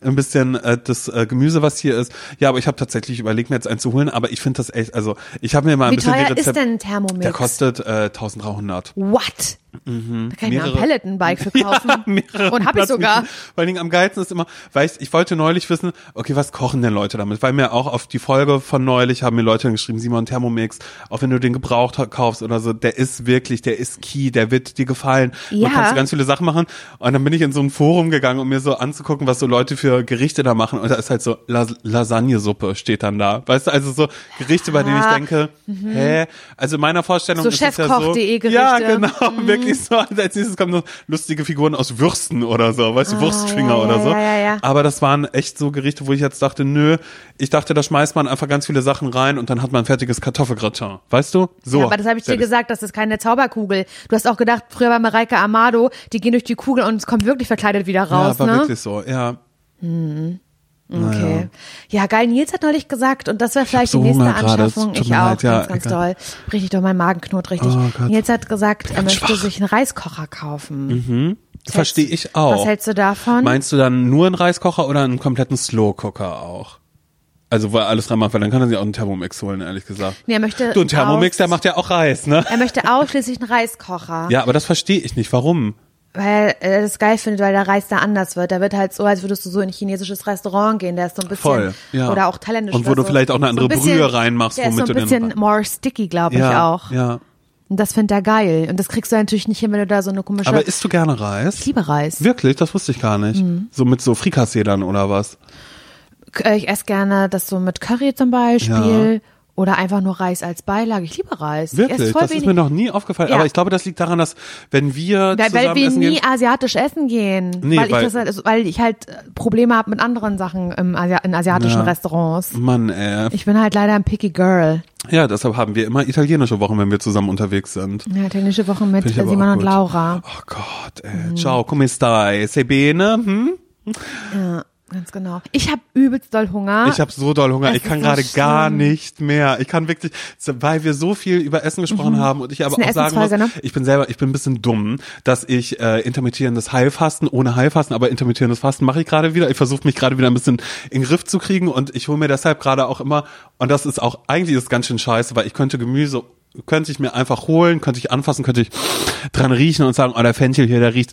Speaker 1: ein bisschen äh, das äh, Gemüse, was hier ist. Ja, aber ich habe tatsächlich überlegt, mir jetzt einen zu holen, aber ich finde das echt, also ich habe mir mal ein
Speaker 2: Wie
Speaker 1: bisschen
Speaker 2: teuer
Speaker 1: die
Speaker 2: ist
Speaker 1: Rezept,
Speaker 2: denn ein Thermomix?
Speaker 1: der kostet äh, 1300.
Speaker 2: What? Da kann ich mir ein
Speaker 1: Mehrere-
Speaker 2: Pelletenbike für kaufen.
Speaker 1: mehrere
Speaker 2: Und hab ich sogar.
Speaker 1: Vor allen Dingen am geilsten ist immer, weil ich, ich wollte neulich wissen, okay, was kochen denn Leute damit? Weil mir auch auf die Folge von neulich haben mir Leute geschrieben, Simon Thermomix, auch wenn du den gebraucht kaufst oder so, der ist wirklich, der ist key, der wird dir gefallen.
Speaker 2: Ja.
Speaker 1: Man kannst du ganz viele Sachen machen. Und dann bin ich in so ein Forum gegangen, um mir so anzugucken, was so Leute für für Gerichte da machen und da ist halt so Las Lasagnesuppe steht dann da. Weißt du, also so Gerichte, bei denen ich denke, hä? Also in meiner Vorstellung
Speaker 2: So
Speaker 1: ist es ja so.
Speaker 2: Gerichte.
Speaker 1: Ja, genau, wirklich so. Als nächstes kommen so lustige Figuren aus Würsten oder so, weißt du,
Speaker 2: Ah,
Speaker 1: Wurstfinger
Speaker 2: ja, ja,
Speaker 1: oder so.
Speaker 2: ja, ja, ja.
Speaker 1: Aber das waren echt so Gerichte, wo ich jetzt dachte, nö, ich dachte, da schmeißt man einfach ganz viele Sachen rein und dann hat man ein fertiges Kartoffelgratin. Weißt du? So.
Speaker 2: Ja, aber das habe ich dir gesagt, das ist keine Zauberkugel. Du hast auch gedacht, früher bei Mareike Amado, die gehen durch die Kugel und es kommt wirklich verkleidet wieder raus,
Speaker 1: Ja, war
Speaker 2: ne?
Speaker 1: wirklich so, ja.
Speaker 2: Okay. Ja, geil. Nils hat neulich gesagt, und das wäre vielleicht
Speaker 1: so
Speaker 2: die nächste Anschaffung. Ich auch,
Speaker 1: leid, ja,
Speaker 2: ganz, ganz
Speaker 1: egal.
Speaker 2: doll. Richtig durch meinen Magenknot, richtig.
Speaker 1: Oh.
Speaker 2: Nils hat gesagt, er möchte
Speaker 1: schwach.
Speaker 2: sich einen Reiskocher kaufen. Was
Speaker 1: Verstehe ich auch.
Speaker 2: Was hältst du davon?
Speaker 1: Meinst du dann nur einen Reiskocher oder einen kompletten Slow Cooker auch? Also, wo er alles reinmacht, weil dann kann er sich auch einen Thermomix holen, ehrlich gesagt.
Speaker 2: Nee, er möchte
Speaker 1: Du, ein Thermomix, der macht ja auch Reis, ne?
Speaker 2: er möchte ausschließlich einen Reiskocher.
Speaker 1: Ja, aber das verstehe ich nicht. Warum?
Speaker 2: Weil er das geil findet, weil der Reis da anders wird. Der wird halt so, als würdest du so in ein chinesisches Restaurant gehen. Der ist so ein bisschen,
Speaker 1: Voll, ja.
Speaker 2: oder auch thailändisch.
Speaker 1: Und wo du
Speaker 2: so.
Speaker 1: vielleicht auch eine andere
Speaker 2: so ein bisschen,
Speaker 1: Brühe reinmachst,
Speaker 2: der ist so
Speaker 1: womit
Speaker 2: ein
Speaker 1: du
Speaker 2: bisschen more sticky, glaube ich
Speaker 1: ja,
Speaker 2: auch.
Speaker 1: ja.
Speaker 2: Und das findet er geil. Und das kriegst du natürlich nicht hin, wenn du da so eine komische,
Speaker 1: Aber isst du gerne Reis?
Speaker 2: ich liebe Reis.
Speaker 1: Wirklich? Das wusste ich gar nicht.
Speaker 2: Mhm.
Speaker 1: So mit so Frikassee dann oder was?
Speaker 2: Äh, Ich esse gerne das so mit Curry zum Beispiel. Oder einfach nur Reis als Beilage. Ich liebe Reis. Ich
Speaker 1: Wirklich? Das ist
Speaker 2: wenig.
Speaker 1: mir noch nie aufgefallen.
Speaker 2: Ja.
Speaker 1: Aber ich glaube, das liegt daran, dass wenn wir
Speaker 2: weil,
Speaker 1: zusammen
Speaker 2: weil wir
Speaker 1: essen
Speaker 2: nie
Speaker 1: gehen,
Speaker 2: asiatisch essen gehen.
Speaker 1: Nee,
Speaker 2: weil, ich
Speaker 1: weil-
Speaker 2: das halt, also, weil ich halt Probleme habe mit anderen Sachen im Asi in asiatischen
Speaker 1: Ja.
Speaker 2: Restaurants.
Speaker 1: Mann, ey.
Speaker 2: Ich bin halt leider ein picky Girl.
Speaker 1: Ja, deshalb haben wir immer italienische Wochen, wenn wir zusammen unterwegs sind.
Speaker 2: Ja, italienische Woche mit
Speaker 1: ich
Speaker 2: Simon und. Laura.
Speaker 1: Oh Gott, ey. Ciao, come stai? Sei bene? Hm?
Speaker 2: Ja, ganz genau. Ich habe übelst doll Hunger.
Speaker 1: Ich habe so doll Hunger.
Speaker 2: Es
Speaker 1: Ich kann
Speaker 2: so
Speaker 1: gerade gar nicht mehr. Ich kann wirklich, weil wir so viel über Essen gesprochen haben und ich aber
Speaker 2: Mhm.
Speaker 1: Auch sagen muss,
Speaker 2: ne?
Speaker 1: ich bin selber, ich bin ein bisschen dumm, dass ich äh, intermittierendes Heilfasten ohne Heilfasten, aber intermittierendes Fasten mache ich gerade wieder. Ich versuche mich gerade wieder ein bisschen in den Griff zu kriegen und ich hole mir deshalb gerade auch immer und das ist auch eigentlich ist ganz schön scheiße, weil ich könnte Gemüse könnte ich mir einfach holen, könnte ich anfassen, könnte ich dran riechen und sagen, oh, der Fenchel hier, der riecht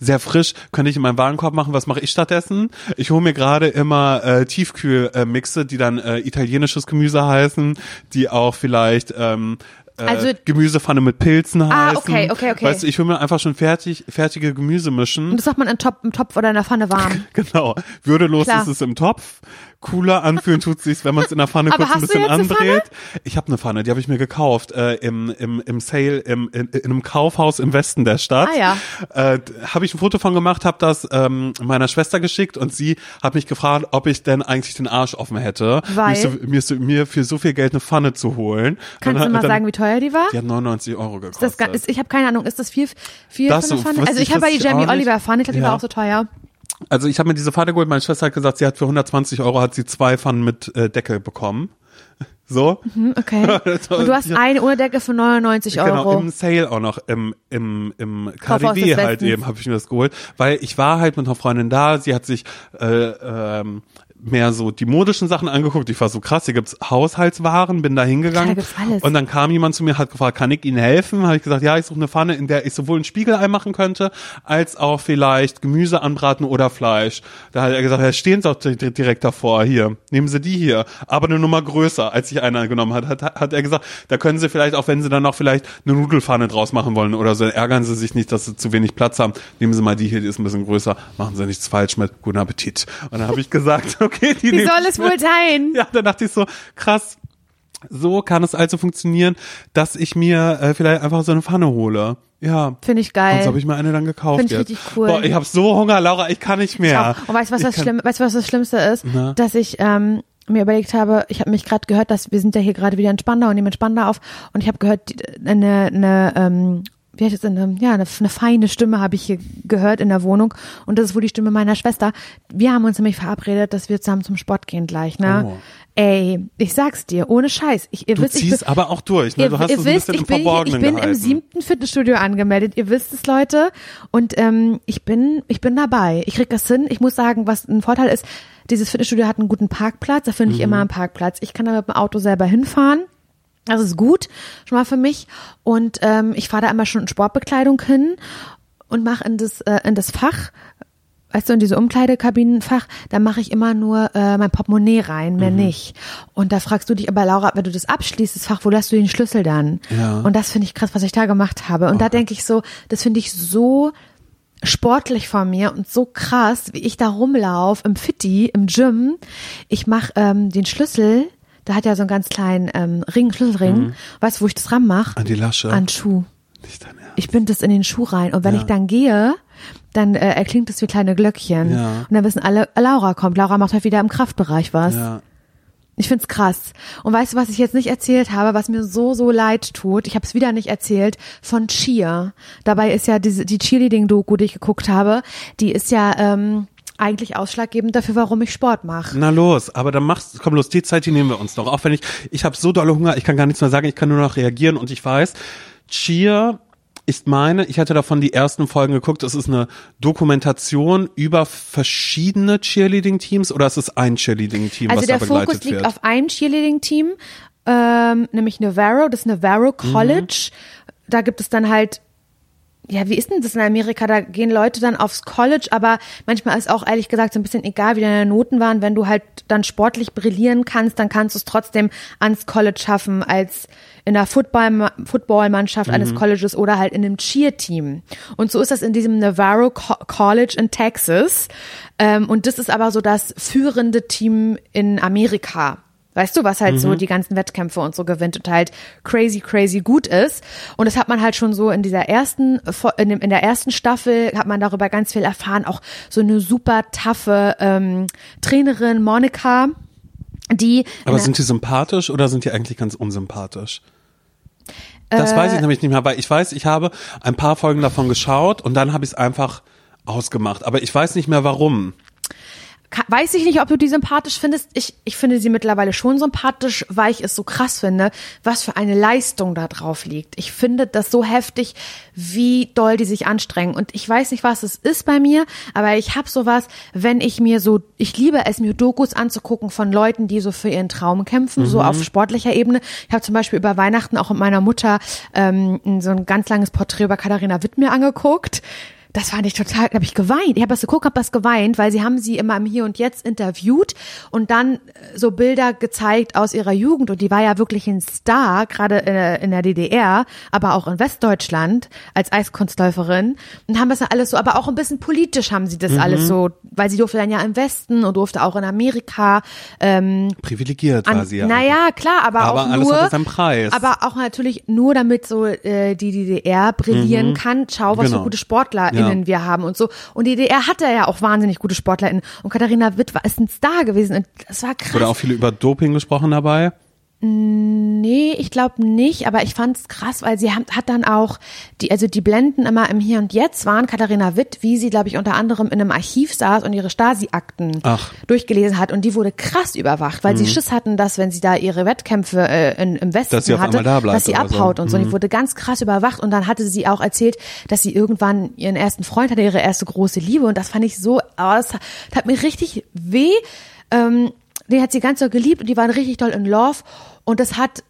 Speaker 1: sehr frisch, könnte ich in meinen Warenkorb machen. Was mache ich stattdessen? Ich hole mir gerade immer äh, Tiefkühlmixe, die dann äh, italienisches Gemüse heißen, die auch vielleicht ähm, äh,
Speaker 2: Also-
Speaker 1: Gemüsepfanne mit Pilzen
Speaker 2: Ah,
Speaker 1: heißen.
Speaker 2: okay, okay, okay.
Speaker 1: Weißt du, ich will mir einfach schon fertig, fertige Gemüse mischen.
Speaker 2: und das macht man im Topf, im Topf oder in der Pfanne warm.
Speaker 1: Genau. Würdelos
Speaker 2: Klar.
Speaker 1: ist es im Topf. Cooler anfühlen tut sich's, wenn man es in der Pfanne kurz ein bisschen andreht. Ich habe eine Pfanne, die habe ich mir gekauft äh, im, im, im Sale im, in, in einem Kaufhaus im Westen der Stadt.
Speaker 2: Ah, ja.
Speaker 1: Äh, habe ich ein Foto von gemacht, habe das ähm, meiner Schwester geschickt und sie hat mich gefragt, ob ich denn eigentlich den Arsch offen hätte,
Speaker 2: Weil?
Speaker 1: mir, so, mir, für so viel Geld eine Pfanne zu holen.
Speaker 2: Kannst
Speaker 1: Dann-
Speaker 2: du mal
Speaker 1: dann-
Speaker 2: sagen, wie teuer die war?
Speaker 1: Die hat 99 Euro gekostet.
Speaker 2: Das ga- ist, ich habe keine Ahnung, ist das viel, viel
Speaker 1: Das
Speaker 2: für eine Pfanne? Also ich habe ja die Jamie. Oliver Pfanne, ich glaube, die
Speaker 1: Ja.
Speaker 2: war auch so teuer.
Speaker 1: Also ich habe mir diese Pfanne geholt, meine Schwester hat gesagt, sie hat für 120 Euro hat sie zwei Pfannen mit äh, Deckel bekommen. So.
Speaker 2: Hm, Okay. Und du hast eine ohne Decke für 99 Euro.
Speaker 1: Genau, im Sale auch noch, im, im, im KDW halt eben habe ich mir das geholt, weil ich war halt mit einer Freundin da, sie hat sich äh, ähm, mehr so die modischen Sachen angeguckt. Ich war so krass, hier gibt's Haushaltswaren, bin da hingegangen.
Speaker 2: Da.
Speaker 1: Und dann kam jemand zu mir, hat gefragt, kann ich Ihnen helfen? Habe ich gesagt, ja, ich suche eine Pfanne, in der ich sowohl ein Spiegelei machen könnte, als auch vielleicht Gemüse anbraten oder Fleisch. Da hat er gesagt, ja, stehen Sie doch di- direkt davor, hier, nehmen Sie die hier, aber eine Nummer größer, als sich einer genommen hat, hat, hat er gesagt, da können Sie vielleicht, auch wenn Sie dann noch vielleicht eine Nudelpfanne draus machen wollen oder so, ärgern Sie sich nicht, dass Sie zu wenig Platz haben, nehmen Sie mal die hier, die ist ein bisschen größer, machen Sie nichts falsch mit, guten Appetit. Und dann habe ich gesagt, okay, die
Speaker 2: Wie soll es wohl sein?
Speaker 1: ja, dann dachte ich so, krass, so kann es also funktionieren, dass ich mir äh, vielleicht einfach so eine Pfanne hole. Ja.
Speaker 2: Finde ich
Speaker 1: Und
Speaker 2: geil.
Speaker 1: so habe ich mir eine dann gekauft
Speaker 2: Find ich
Speaker 1: jetzt.
Speaker 2: richtig cool.
Speaker 1: Boah, ich habe so Hunger, Laura, ich kann nicht mehr.
Speaker 2: Und weißt du, was das
Speaker 1: kann-
Speaker 2: schlimm, weißt du, was das Schlimmste ist?
Speaker 1: Na?
Speaker 2: Dass ich ähm, mir überlegt habe, ich habe mich gerade gehört, dass wir sind ja hier gerade wieder in Spandau und nehmen in Spandau auf und ich habe gehört, eine, eine ähm, wie heißt es denn, ähm, ja, eine, eine feine Stimme habe ich hier gehört in der Wohnung und das ist wohl die Stimme meiner Schwester. Wir haben uns nämlich verabredet, dass wir zusammen zum Sport gehen gleich, ne?
Speaker 1: Oh.
Speaker 2: Ey, ich sag's dir, ohne Scheiß. Ich, ihr
Speaker 1: Du
Speaker 2: wisst, ich
Speaker 1: ziehst
Speaker 2: bin,
Speaker 1: aber auch durch, ne?
Speaker 2: Ihr,
Speaker 1: Du hast
Speaker 2: ihr
Speaker 1: es ein
Speaker 2: wisst,
Speaker 1: bisschen
Speaker 2: ich
Speaker 1: im
Speaker 2: bin,
Speaker 1: Verborgenen
Speaker 2: ich bin
Speaker 1: gehalten.
Speaker 2: im siebten Fitnessstudio angemeldet. Ihr wisst es, Leute. Und ähm, ich bin, ich bin dabei. Ich krieg das hin. Ich muss sagen, was ein Vorteil ist, dieses Fitnessstudio hat einen guten Parkplatz. Da
Speaker 1: Mhm.
Speaker 2: finde ich immer einen Parkplatz. Ich kann da mit dem Auto selber hinfahren. Das ist gut, schon mal für mich. Und ähm, ich fahre da immer schon in Sportbekleidung hin und mache in das, äh, in das Fach, weißt du, in diese Umkleidekabinenfach, da mache ich immer nur äh, mein Portemonnaie rein, mehr nicht. Und da fragst du dich aber, Laura, wenn du das abschließt, das Fach, wo lässt du den Schlüssel dann?
Speaker 1: Ja.
Speaker 2: Und das finde ich krass, was ich da gemacht habe. Und da denke ich so, das finde ich so sportlich von mir und so krass, wie ich da rumlauf im Fitti, im Gym. Ich mache ähm, den Schlüssel, da hat ja so einen ganz kleinen ähm, Ring, Schlüsselring.
Speaker 1: Mhm.
Speaker 2: Weißt du, wo ich das ranmache?
Speaker 1: An die Lasche.
Speaker 2: An den Schuh.
Speaker 1: Nicht dein Ernst.
Speaker 2: Ich bind das in den Schuh rein und wenn
Speaker 1: Ja.
Speaker 2: ich dann gehe, dann äh, erklingt es wie kleine Glöckchen.
Speaker 1: Ja.
Speaker 2: Und dann wissen alle, Laura kommt. Laura macht heute wieder im Kraftbereich was.
Speaker 1: Ja.
Speaker 2: Ich find's krass. Und weißt du, was ich jetzt nicht erzählt habe, was mir so, so leid tut? Ich habe es wieder nicht erzählt von Cheer. Dabei ist ja diese, die Cheerleading-Doku, die ich geguckt habe, die ist ja ähm, eigentlich ausschlaggebend dafür, warum ich Sport mache.
Speaker 1: Na los, aber dann machst, komm los, die Zeit, die nehmen wir uns noch. Auch wenn ich, ich habe so dolle Hunger, ich kann gar nichts mehr sagen, ich kann nur noch reagieren und ich weiß, Cheer ist meine, ich hatte davon die ersten Folgen geguckt, es ist eine Dokumentation über verschiedene Cheerleading-Teams oder es ist ein Cheerleading-Team,
Speaker 2: Also
Speaker 1: was
Speaker 2: der
Speaker 1: da begleitet
Speaker 2: Fokus liegt
Speaker 1: wird?
Speaker 2: auf einem Cheerleading-Team, ähm, nämlich Navarro, das Navarro College. Da gibt es dann halt ja, wie ist denn das in Amerika? Da gehen Leute dann aufs College, aber manchmal ist auch ehrlich gesagt so ein bisschen egal, wie deine Noten waren. Wenn du halt dann sportlich brillieren kannst, dann kannst du es trotzdem ans College schaffen, als in der Football Footballmannschaft eines Colleges oder halt in einem Cheer-Team. Und so ist das in diesem Navarro Co College in Texas. Ähm, und das ist aber so das führende Team in Amerika. Weißt du, was halt so die ganzen Wettkämpfe und so gewinnt und halt crazy, crazy gut ist. Und das hat man halt schon so in dieser ersten, in, dem, in der ersten Staffel hat man darüber ganz viel erfahren. Auch so eine super taffe ähm, Trainerin, Monika, die.
Speaker 1: Aber sind die sympathisch oder sind die eigentlich ganz unsympathisch? Das weiß
Speaker 2: Äh,
Speaker 1: ich nämlich nicht mehr, weil ich weiß, ich habe ein paar Folgen davon geschaut und dann habe ich es einfach ausgemacht. Aber ich weiß nicht mehr warum.
Speaker 2: Weiß ich nicht, ob du die sympathisch findest. Ich, ich finde sie mittlerweile schon sympathisch, weil ich es so krass finde, was für eine Leistung da drauf liegt. Ich finde das so heftig, wie doll die sich anstrengen. Und ich weiß nicht, was es ist bei mir, aber ich habe sowas, wenn ich mir so, ich liebe es, mir Dokus anzugucken von Leuten, die so für ihren Traum kämpfen, so auf sportlicher Ebene. Ich habe zum Beispiel über Weihnachten auch mit meiner Mutter ähm, so ein ganz langes Porträt über Katharina Witt mir angeguckt. Das fand ich total, habe ich geweint. Ich habe das geguckt, habe das geweint, weil sie haben sie immer im Hier und Jetzt interviewt und dann äh, so Bilder gezeigt aus ihrer Jugend und die war ja wirklich ein Star, gerade in der DDR, aber auch in Westdeutschland als Eiskunstläuferin und haben das dann alles so, aber auch ein bisschen politisch haben sie das alles so, weil sie durfte dann ja im Westen und durfte auch in Amerika ähm,
Speaker 1: Privilegiert war
Speaker 2: an,
Speaker 1: sie ja.
Speaker 2: naja, klar, aber,
Speaker 1: Aber
Speaker 2: auch nur, aber auch natürlich nur damit so äh, die DDR brillieren kann. Schau, was
Speaker 1: Genau.
Speaker 2: für gute SportlerInnen
Speaker 1: Ja.
Speaker 2: wir haben und so. Und die DDR hatte ja auch wahnsinnig gute SportlerInnen. Und Katharina Witt war ist ein Star gewesen und das war krass.
Speaker 1: Wurde auch viel über Doping gesprochen dabei.
Speaker 2: Nee, ich glaube nicht, aber ich fand's krass, weil sie hat dann auch die, also die Blenden immer im Hier und Jetzt waren. Katharina Witt, wie sie, glaube ich, unter anderem in einem Archiv saß und ihre Stasi-Akten durchgelesen hat. Und die wurde krass überwacht, weil sie Schiss hatten, dass wenn sie da ihre Wettkämpfe äh, in, im Westen
Speaker 1: Dass sie
Speaker 2: hatte,
Speaker 1: da
Speaker 2: dass sie
Speaker 1: oder so.
Speaker 2: abhaut und so. Und die wurde ganz krass überwacht. Und dann hatte sie auch erzählt, dass sie irgendwann ihren ersten Freund hatte, ihre erste große Liebe. Und das fand ich so, oh, das tat mir richtig weh. Ähm, den hat sie ganz so geliebt und die waren richtig doll in Love und das hat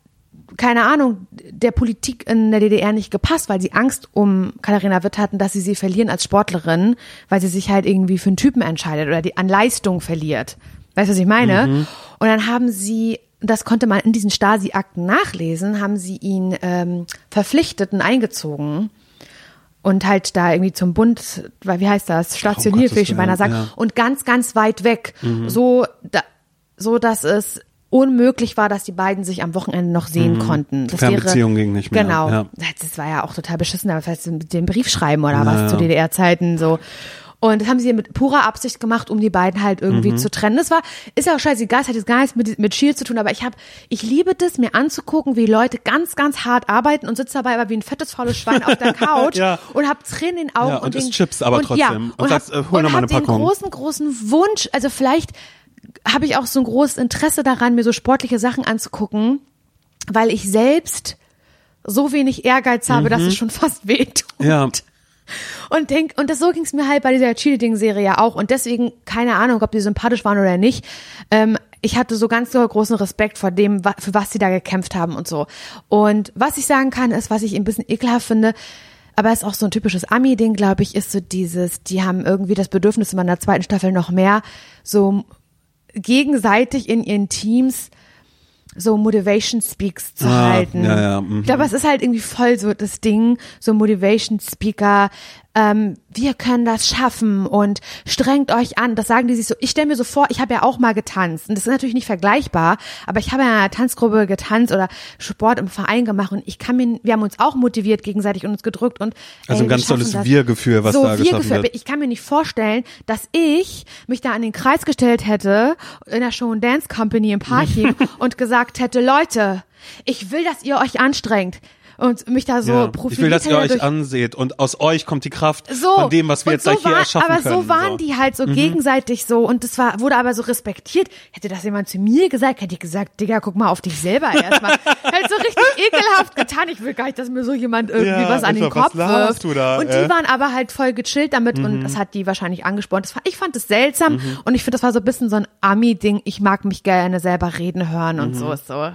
Speaker 2: keine Ahnung, der Politik in der DDR nicht gepasst, weil sie Angst um Katharina Witt hatten, dass sie sie verlieren als Sportlerin, weil sie sich halt irgendwie für einen Typen entscheidet oder die an Leistung verliert. Weißt du, was ich meine? Und dann haben sie, das konnte man in diesen Stasi-Akten nachlesen, haben sie ihn ähm, verpflichtet und eingezogen und halt da irgendwie zum Bund, weil wie heißt das, stationiert,
Speaker 1: Gottes
Speaker 2: will ich
Speaker 1: Willen,
Speaker 2: sagen,
Speaker 1: ja.
Speaker 2: und ganz, ganz weit weg, so, da, so dass es unmöglich war, dass die beiden sich am Wochenende noch sehen konnten. Das
Speaker 1: Fernbeziehung ging nicht mehr,
Speaker 2: Genau.
Speaker 1: ja.
Speaker 2: Das war ja auch total beschissen, aber vielleicht mit dem Brief schreiben oder
Speaker 1: Ja,
Speaker 2: was zu DDR-Zeiten so. Und das haben sie mit purer Absicht gemacht, um die beiden halt irgendwie
Speaker 1: Mhm.
Speaker 2: zu trennen. Das war, ist ja auch scheißegal, es hat jetzt gar nichts mit, mit Shield zu tun, aber ich habe, ich liebe das, mir anzugucken, wie Leute ganz, ganz hart arbeiten und sitze dabei aber wie ein fettes, faules Schwein auf der Couch
Speaker 1: Ja.
Speaker 2: und hab Tränen in den Augen
Speaker 1: Ja,
Speaker 2: und,
Speaker 1: und isst Chips aber
Speaker 2: und,
Speaker 1: trotzdem.
Speaker 2: Ja,
Speaker 1: Und
Speaker 2: und, hab,
Speaker 1: äh, hol
Speaker 2: und
Speaker 1: noch mal
Speaker 2: hab den
Speaker 1: Packung.
Speaker 2: großen, großen Wunsch, also vielleicht habe ich auch so ein großes Interesse daran, mir so sportliche Sachen anzugucken, weil ich selbst so wenig Ehrgeiz habe, dass es schon fast wehtut.
Speaker 1: Mhm. Ja.
Speaker 2: Und denk, und das so ging es mir halt bei dieser Cheerleading-Serie ja auch. Und deswegen, keine Ahnung, ob die sympathisch waren oder nicht. Ähm, ich hatte so ganz großen Respekt vor dem, für was sie da gekämpft haben und so. Und was ich sagen kann, ist, was ich ein bisschen ekelhaft finde, aber es ist auch so ein typisches Ami-Ding, glaube ich, ist so dieses, die haben irgendwie das Bedürfnis in meiner zweiten Staffel noch mehr, so gegenseitig in ihren Teams so Motivation Speaks zu
Speaker 1: Ah,
Speaker 2: halten.
Speaker 1: ja, ja, mhm.
Speaker 2: Ich glaube, es ist halt irgendwie voll so das Ding, so Motivation Speaker, ähm, wir können das schaffen und strengt euch an. Das sagen die sich so. Ich stelle mir so vor, ich habe ja auch mal getanzt und das ist natürlich nicht vergleichbar, aber ich habe ja in einer Tanzgruppe getanzt oder Sport im Verein gemacht und ich kann mir, wir haben uns auch motiviert gegenseitig und uns gedrückt und
Speaker 1: Also
Speaker 2: ey,
Speaker 1: ein ganz
Speaker 2: wir
Speaker 1: tolles. Wir-Gefühl, was
Speaker 2: so,
Speaker 1: da geschaffen
Speaker 2: Wir-Gefühl.
Speaker 1: wird.
Speaker 2: Ich kann mir nicht vorstellen, dass ich mich da an den Kreis gestellt hätte in der Show and Dance Company im Parking und gesagt hätte, Leute, ich will, dass ihr euch anstrengt und mich da so
Speaker 1: Ja.
Speaker 2: profiliert
Speaker 1: Ich will, dass ihr euch anseht und aus euch kommt die Kraft
Speaker 2: so
Speaker 1: von dem, was wir jetzt
Speaker 2: so
Speaker 1: gleich hier
Speaker 2: war-
Speaker 1: erschaffen
Speaker 2: aber
Speaker 1: können.
Speaker 2: so waren die halt so gegenseitig so und das war wurde aber so respektiert. Hätte das jemand zu mir gesagt, hätte ich gesagt, Digga, guck mal auf dich selber erstmal. Hätte so richtig ekelhaft getan. Ich will gar nicht, dass mir so jemand irgendwie
Speaker 1: Ja,
Speaker 2: was an den Kopf wirft.
Speaker 1: da,
Speaker 2: und
Speaker 1: äh?
Speaker 2: die waren aber halt voll gechillt damit und das hat die wahrscheinlich angespornt. Das war, ich fand es seltsam und ich finde, das war so ein bisschen so ein Ami-Ding. Ich mag mich gerne selber reden hören und so ist so.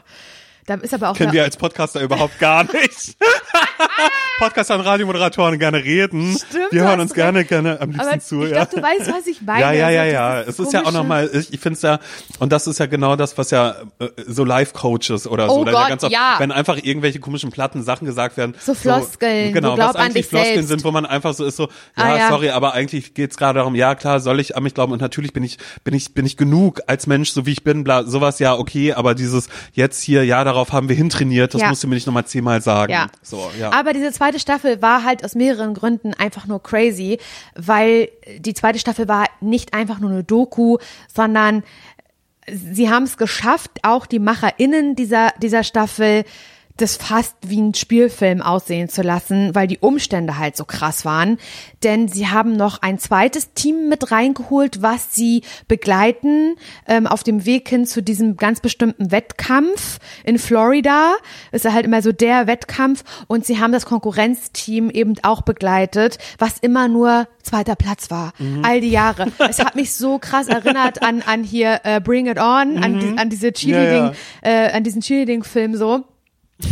Speaker 2: Da ist aber auch
Speaker 1: Können
Speaker 2: eine-
Speaker 1: wir als Podcaster überhaupt gar nicht. Podcaster und Radiomoderatoren gerne reden.
Speaker 2: Stimmt,
Speaker 1: wir hören uns gerne, gerne am liebsten
Speaker 2: aber
Speaker 1: zu.
Speaker 2: ich
Speaker 1: ja.
Speaker 2: glaube, du weißt, was ich meine.
Speaker 1: Ja, ja, ja,
Speaker 2: So
Speaker 1: ja. Es ist ja auch nochmal, ich, ich finde es ja, und das ist ja genau das, was ja äh, so Life-Coaches oder so,
Speaker 2: Oh
Speaker 1: oder
Speaker 2: Gott,
Speaker 1: ganz oft,
Speaker 2: ja.
Speaker 1: wenn einfach irgendwelche komischen platten Sachen gesagt werden.
Speaker 2: So Floskeln,
Speaker 1: genau,
Speaker 2: du glaub
Speaker 1: was eigentlich Floskeln
Speaker 2: selbst.
Speaker 1: sind, wo man einfach so ist so, ja,
Speaker 2: Ah, ja.
Speaker 1: sorry, aber eigentlich geht's gerade darum, ja klar, soll ich an mich glauben und natürlich bin ich, bin ich, bin ich genug als Mensch, so wie ich bin, bla, sowas ja okay, aber dieses jetzt hier, ja, darauf haben wir hintrainiert, das
Speaker 2: Ja.
Speaker 1: musst du mir nicht nochmal zehnmal sagen.
Speaker 2: Ja.
Speaker 1: So, ja.
Speaker 2: Aber diese zweite Staffel war halt aus mehreren Gründen einfach nur crazy, weil die zweite Staffel war nicht einfach nur eine Doku, sondern sie haben es geschafft, auch die MacherInnen dieser, dieser Staffel das fast wie ein Spielfilm aussehen zu lassen, weil die Umstände halt so krass waren. Denn sie haben noch ein zweites Team mit reingeholt, was sie begleiten ähm, auf dem Weg hin zu diesem ganz bestimmten Wettkampf in Florida. Ist ja halt immer so der Wettkampf. Und sie haben das Konkurrenzteam eben auch begleitet, was immer nur zweiter Platz war. All die Jahre. Es hat mich so krass erinnert an, an hier äh, Bring It On, an, die, an diese Cheerleading, Äh, an diesen Cheerleading-Film so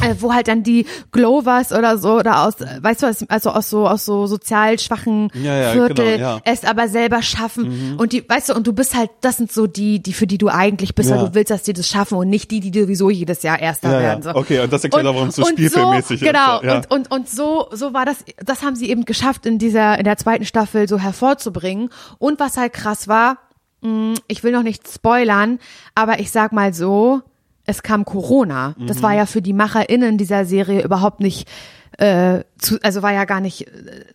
Speaker 2: äh, wo halt dann die Glovers oder so oder aus, äh, weißt du was, also aus so aus so sozial schwachen
Speaker 1: Ja, ja,
Speaker 2: Viertel
Speaker 1: genau, ja. Mhm.
Speaker 2: es aber selber schaffen und die, weißt du, und du bist halt, das sind so die, die für die du eigentlich bist, weil du willst, dass die das schaffen und nicht die, die sowieso jedes Jahr Erster werden. So.
Speaker 1: Okay, und das erklärt auch, warum es so spielfilmmäßig
Speaker 2: so,
Speaker 1: ist,
Speaker 2: Genau, und, und, und so, so war das, das haben sie eben geschafft in dieser, in der zweiten Staffel so hervorzubringen. Und was halt krass war, mh, ich will noch nicht spoilern, aber ich sag mal so, es kam Corona. Das
Speaker 1: Mhm.
Speaker 2: war ja für die MacherInnen dieser Serie überhaupt nicht, äh, zu, also war ja gar nicht, äh,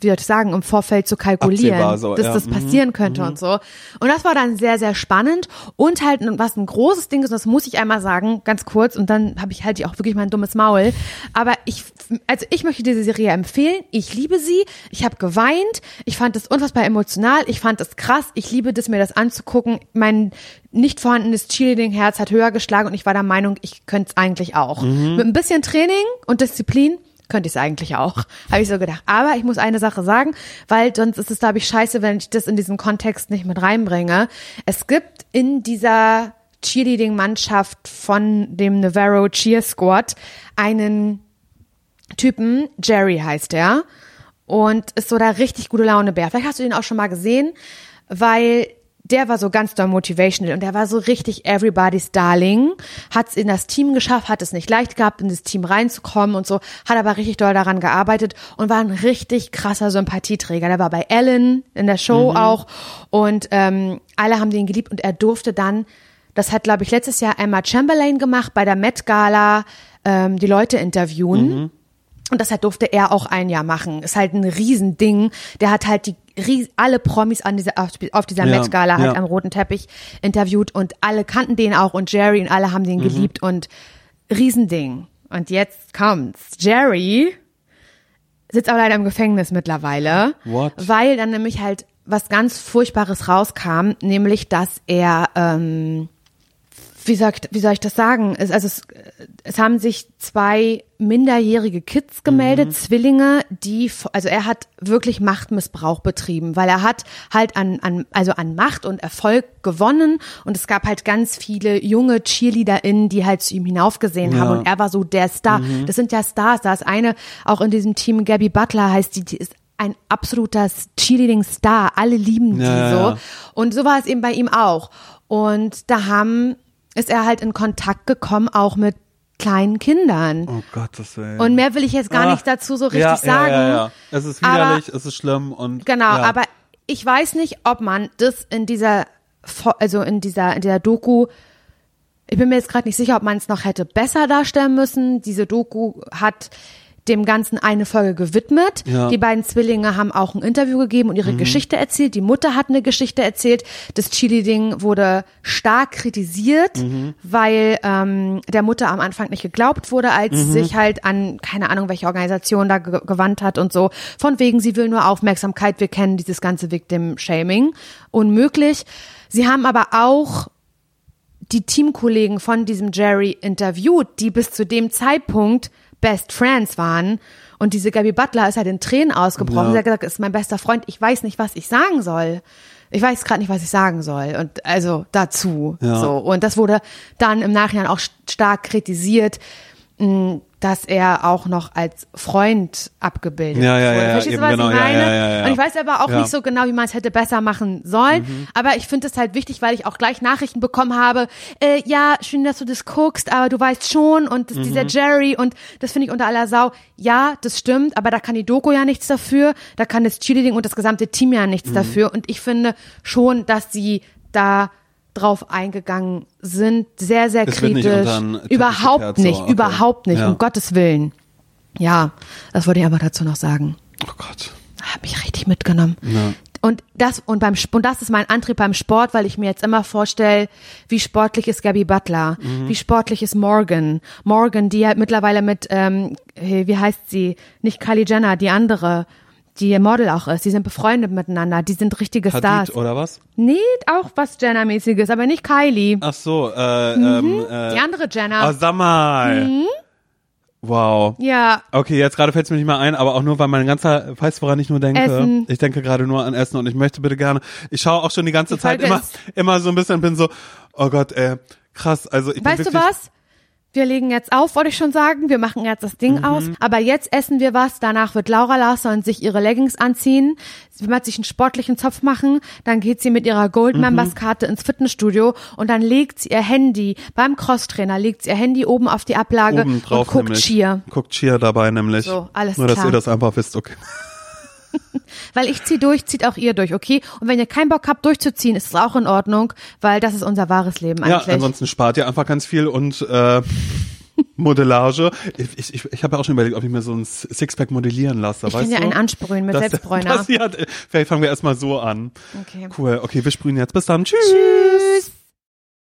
Speaker 2: wie soll ich sagen, im Vorfeld zu kalkulieren,
Speaker 1: so,
Speaker 2: dass
Speaker 1: ja.
Speaker 2: das
Speaker 1: Mhm.
Speaker 2: passieren könnte und so. Und das war dann sehr, sehr spannend und halt, was ein großes Ding ist, und das muss ich einmal sagen, ganz kurz, und dann habe ich halt auch wirklich mein dummes Maul. Aber ich, also ich möchte diese Serie empfehlen. Ich liebe sie. Ich habe geweint. Ich fand es unfassbar emotional. Ich fand es krass. Ich liebe das, mir das anzugucken. Mein nicht vorhandenes Cheerleading-Herz hat höher geschlagen und ich war der Meinung, ich könnte es eigentlich auch. Mit ein bisschen Training und Disziplin könnte ich es eigentlich auch, habe ich so gedacht. Aber ich muss eine Sache sagen, weil sonst ist es, glaube ich, scheiße, wenn ich das in diesen Kontext nicht mit reinbringe. Es gibt in dieser Cheerleading-Mannschaft von dem Navarro Cheer Squad einen Typen, Jerry heißt er, und ist so der richtig gute Laune Bär. Vielleicht hast du den auch schon mal gesehen, weil der war so ganz doll motivational und der war so richtig everybody's darling, hat es in das Team geschafft, hat es nicht leicht gehabt, in das Team reinzukommen und so, hat aber richtig doll daran gearbeitet und war ein richtig krasser Sympathieträger. Der war bei Ellen in der Show auch und ähm, alle haben den geliebt und er durfte dann, das hat glaube ich letztes Jahr Emma Chamberlain gemacht, bei der Met Gala ähm, die Leute interviewen. Und das halt durfte er auch ein Jahr machen. Ist halt ein Riesending. Der hat halt die alle Promis an dieser, auf, auf dieser
Speaker 1: Ja,
Speaker 2: Met Gala halt
Speaker 1: ja.
Speaker 2: am roten Teppich interviewt und alle kannten den auch und Jerry und alle haben den geliebt und Riesending. Und jetzt kommt's. Jerry sitzt aber leider im Gefängnis mittlerweile.
Speaker 1: What?
Speaker 2: Weil dann nämlich halt was ganz Furchtbares rauskam, nämlich dass er ähm, wie soll ich, wie soll ich das sagen? Es, also es, es haben sich zwei minderjährige Kids gemeldet, Zwillinge, die, also er hat wirklich Machtmissbrauch betrieben, weil er hat halt an, an, also an Macht und Erfolg gewonnen und es gab halt ganz viele junge CheerleaderInnen, die halt zu ihm hinaufgesehen
Speaker 1: Ja.
Speaker 2: haben und er war so der Star. Das sind ja Stars, da ist eine auch in diesem Team, Gabby Butler heißt die, die ist ein absoluter Cheerleading-Star. Alle lieben die
Speaker 1: Ja,
Speaker 2: so.
Speaker 1: ja, ja.
Speaker 2: Und so war es eben bei ihm auch. Und da haben, ist er halt in Kontakt gekommen, auch mit kleinen Kindern.
Speaker 1: Oh Gottes Willen.
Speaker 2: Und mehr will ich jetzt gar
Speaker 1: Ah.
Speaker 2: nicht dazu so richtig
Speaker 1: ja,
Speaker 2: sagen.
Speaker 1: Ja, ja, ja. Es ist
Speaker 2: Aber-
Speaker 1: widerlich, es ist schlimm und.
Speaker 2: Genau,
Speaker 1: ja.
Speaker 2: aber ich weiß nicht, ob man das in dieser, also in dieser, in dieser Doku, ich bin mir jetzt gerade nicht sicher, ob man es noch hätte besser darstellen müssen. Diese Doku hat dem Ganzen eine Folge gewidmet.
Speaker 1: Ja. Mhm.
Speaker 2: Die beiden Zwillinge haben auch ein Interview gegeben und ihre Geschichte erzählt. Die Mutter hat eine Geschichte erzählt. Das Chili-Ding wurde stark kritisiert,
Speaker 1: Mhm.
Speaker 2: weil ähm, der Mutter am Anfang nicht geglaubt wurde, als
Speaker 1: Mhm.
Speaker 2: sie sich halt an keine Ahnung welche Organisation da ge gewandt hat und so. Von wegen, sie will nur Aufmerksamkeit. Wir kennen dieses ganze Victim-Shaming. Unmöglich. Sie haben aber auch die Teamkollegen von diesem Jerry interviewt, die bis zu dem Zeitpunkt Best Friends waren. Und diese Gabby Butler ist halt in Tränen ausgebrochen.
Speaker 1: Ja.
Speaker 2: Sie hat gesagt, ist mein bester Freund. Ich weiß nicht, was ich sagen soll. Ich weiß gerade nicht, was ich sagen soll. Und also dazu.
Speaker 1: Ja.
Speaker 2: So. Und das wurde dann im Nachhinein auch st- stark kritisiert, mh, dass er auch noch als Freund abgebildet
Speaker 1: Ja, ja,
Speaker 2: wurde.
Speaker 1: ja,
Speaker 2: Verstehst du, was
Speaker 1: genau,
Speaker 2: ich meine? Und ich weiß aber auch nicht so genau, wie man es hätte besser machen sollen. Aber ich finde es halt wichtig, weil ich auch gleich Nachrichten bekommen habe. Äh, ja, schön, dass du das guckst, aber du weißt schon und das, dieser Jerry und das finde ich unter aller Sau. Ja, das stimmt, aber da kann die Doku ja nichts dafür. Da kann das Cheerleading und das gesamte Team ja nichts dafür. Und ich finde schon, dass sie da drauf eingegangen sind, sehr, sehr
Speaker 1: Es nicht
Speaker 2: kritisch.
Speaker 1: Teppich
Speaker 2: Überhaupt
Speaker 1: so,
Speaker 2: nicht,
Speaker 1: okay.
Speaker 2: überhaupt nicht,
Speaker 1: Ja.
Speaker 2: um Gottes Willen. Ja, das wollte ich aber dazu noch sagen.
Speaker 1: Oh Gott.
Speaker 2: Hat mich richtig mitgenommen.
Speaker 1: Ja.
Speaker 2: Und das und beim und das ist mein Antrieb beim Sport, weil ich mir jetzt immer vorstelle, wie sportlich ist Gabby Butler,
Speaker 1: Mhm.
Speaker 2: wie sportlich ist Morgan, Morgan, die halt mittlerweile mit ähm, hey, wie heißt sie, nicht Kylie Jenner, die andere, die Model auch ist, die sind befreundet miteinander, die sind richtige Stars.
Speaker 1: Hadid oder was?
Speaker 2: Nee, auch was Jenner-mäßiges, aber nicht Kylie,
Speaker 1: Ach so, äh, ähm, äh,
Speaker 2: die andere Jenner.
Speaker 1: oh, sag mal.
Speaker 2: Mhm.
Speaker 1: Wow.
Speaker 2: ja,
Speaker 1: Okay, jetzt gerade fällt es mir nicht mehr ein, aber auch nur, weil mein ganzer, weißt du, woran ich nur denke?
Speaker 2: Essen.
Speaker 1: Ich denke gerade nur an Essen und ich möchte bitte gerne, ich schaue auch schon die ganze
Speaker 2: Die
Speaker 1: Zeit immer, immer so ein bisschen, bin so, oh Gott, ey, krass, also ich bin
Speaker 2: Weißt du
Speaker 1: wirklich,
Speaker 2: was? Wir legen jetzt auf, wollte ich schon sagen. Wir machen jetzt das Ding aus. Aber jetzt essen wir was. Danach wird Laura Larsson sich ihre Leggings anziehen. Sie wird sich einen sportlichen Zopf machen. Dann geht sie mit ihrer Gold Members Karte ins Fitnessstudio und dann legt sie ihr Handy beim Crosstrainer, legt sie ihr Handy oben auf die Ablage
Speaker 1: oben drauf
Speaker 2: und guckt
Speaker 1: nämlich.
Speaker 2: Cheer.
Speaker 1: Guckt Cheer dabei nämlich.
Speaker 2: So, alles
Speaker 1: Nur, dass
Speaker 2: klar.
Speaker 1: ihr das einfach wisst, okay.
Speaker 2: Weil ich zieh durch, zieht auch ihr durch, okay? Und wenn ihr keinen Bock habt durchzuziehen, ist es auch in Ordnung, weil das ist unser wahres Leben
Speaker 1: Ja,
Speaker 2: eigentlich.
Speaker 1: ansonsten spart ihr einfach ganz viel und äh, Modellage. Ich, ich, ich, ich habe ja auch schon überlegt, ob ich mir so ein Sixpack modellieren lasse.
Speaker 2: ich kann
Speaker 1: du?
Speaker 2: einen ansprühen mit
Speaker 1: Das-
Speaker 2: Selbstbräuner.
Speaker 1: Das, ja, vielleicht fangen wir erstmal so an.
Speaker 2: Okay.
Speaker 1: Cool. Okay, wir sprühen jetzt. Bis dann. Tschüss.
Speaker 2: Tschüss.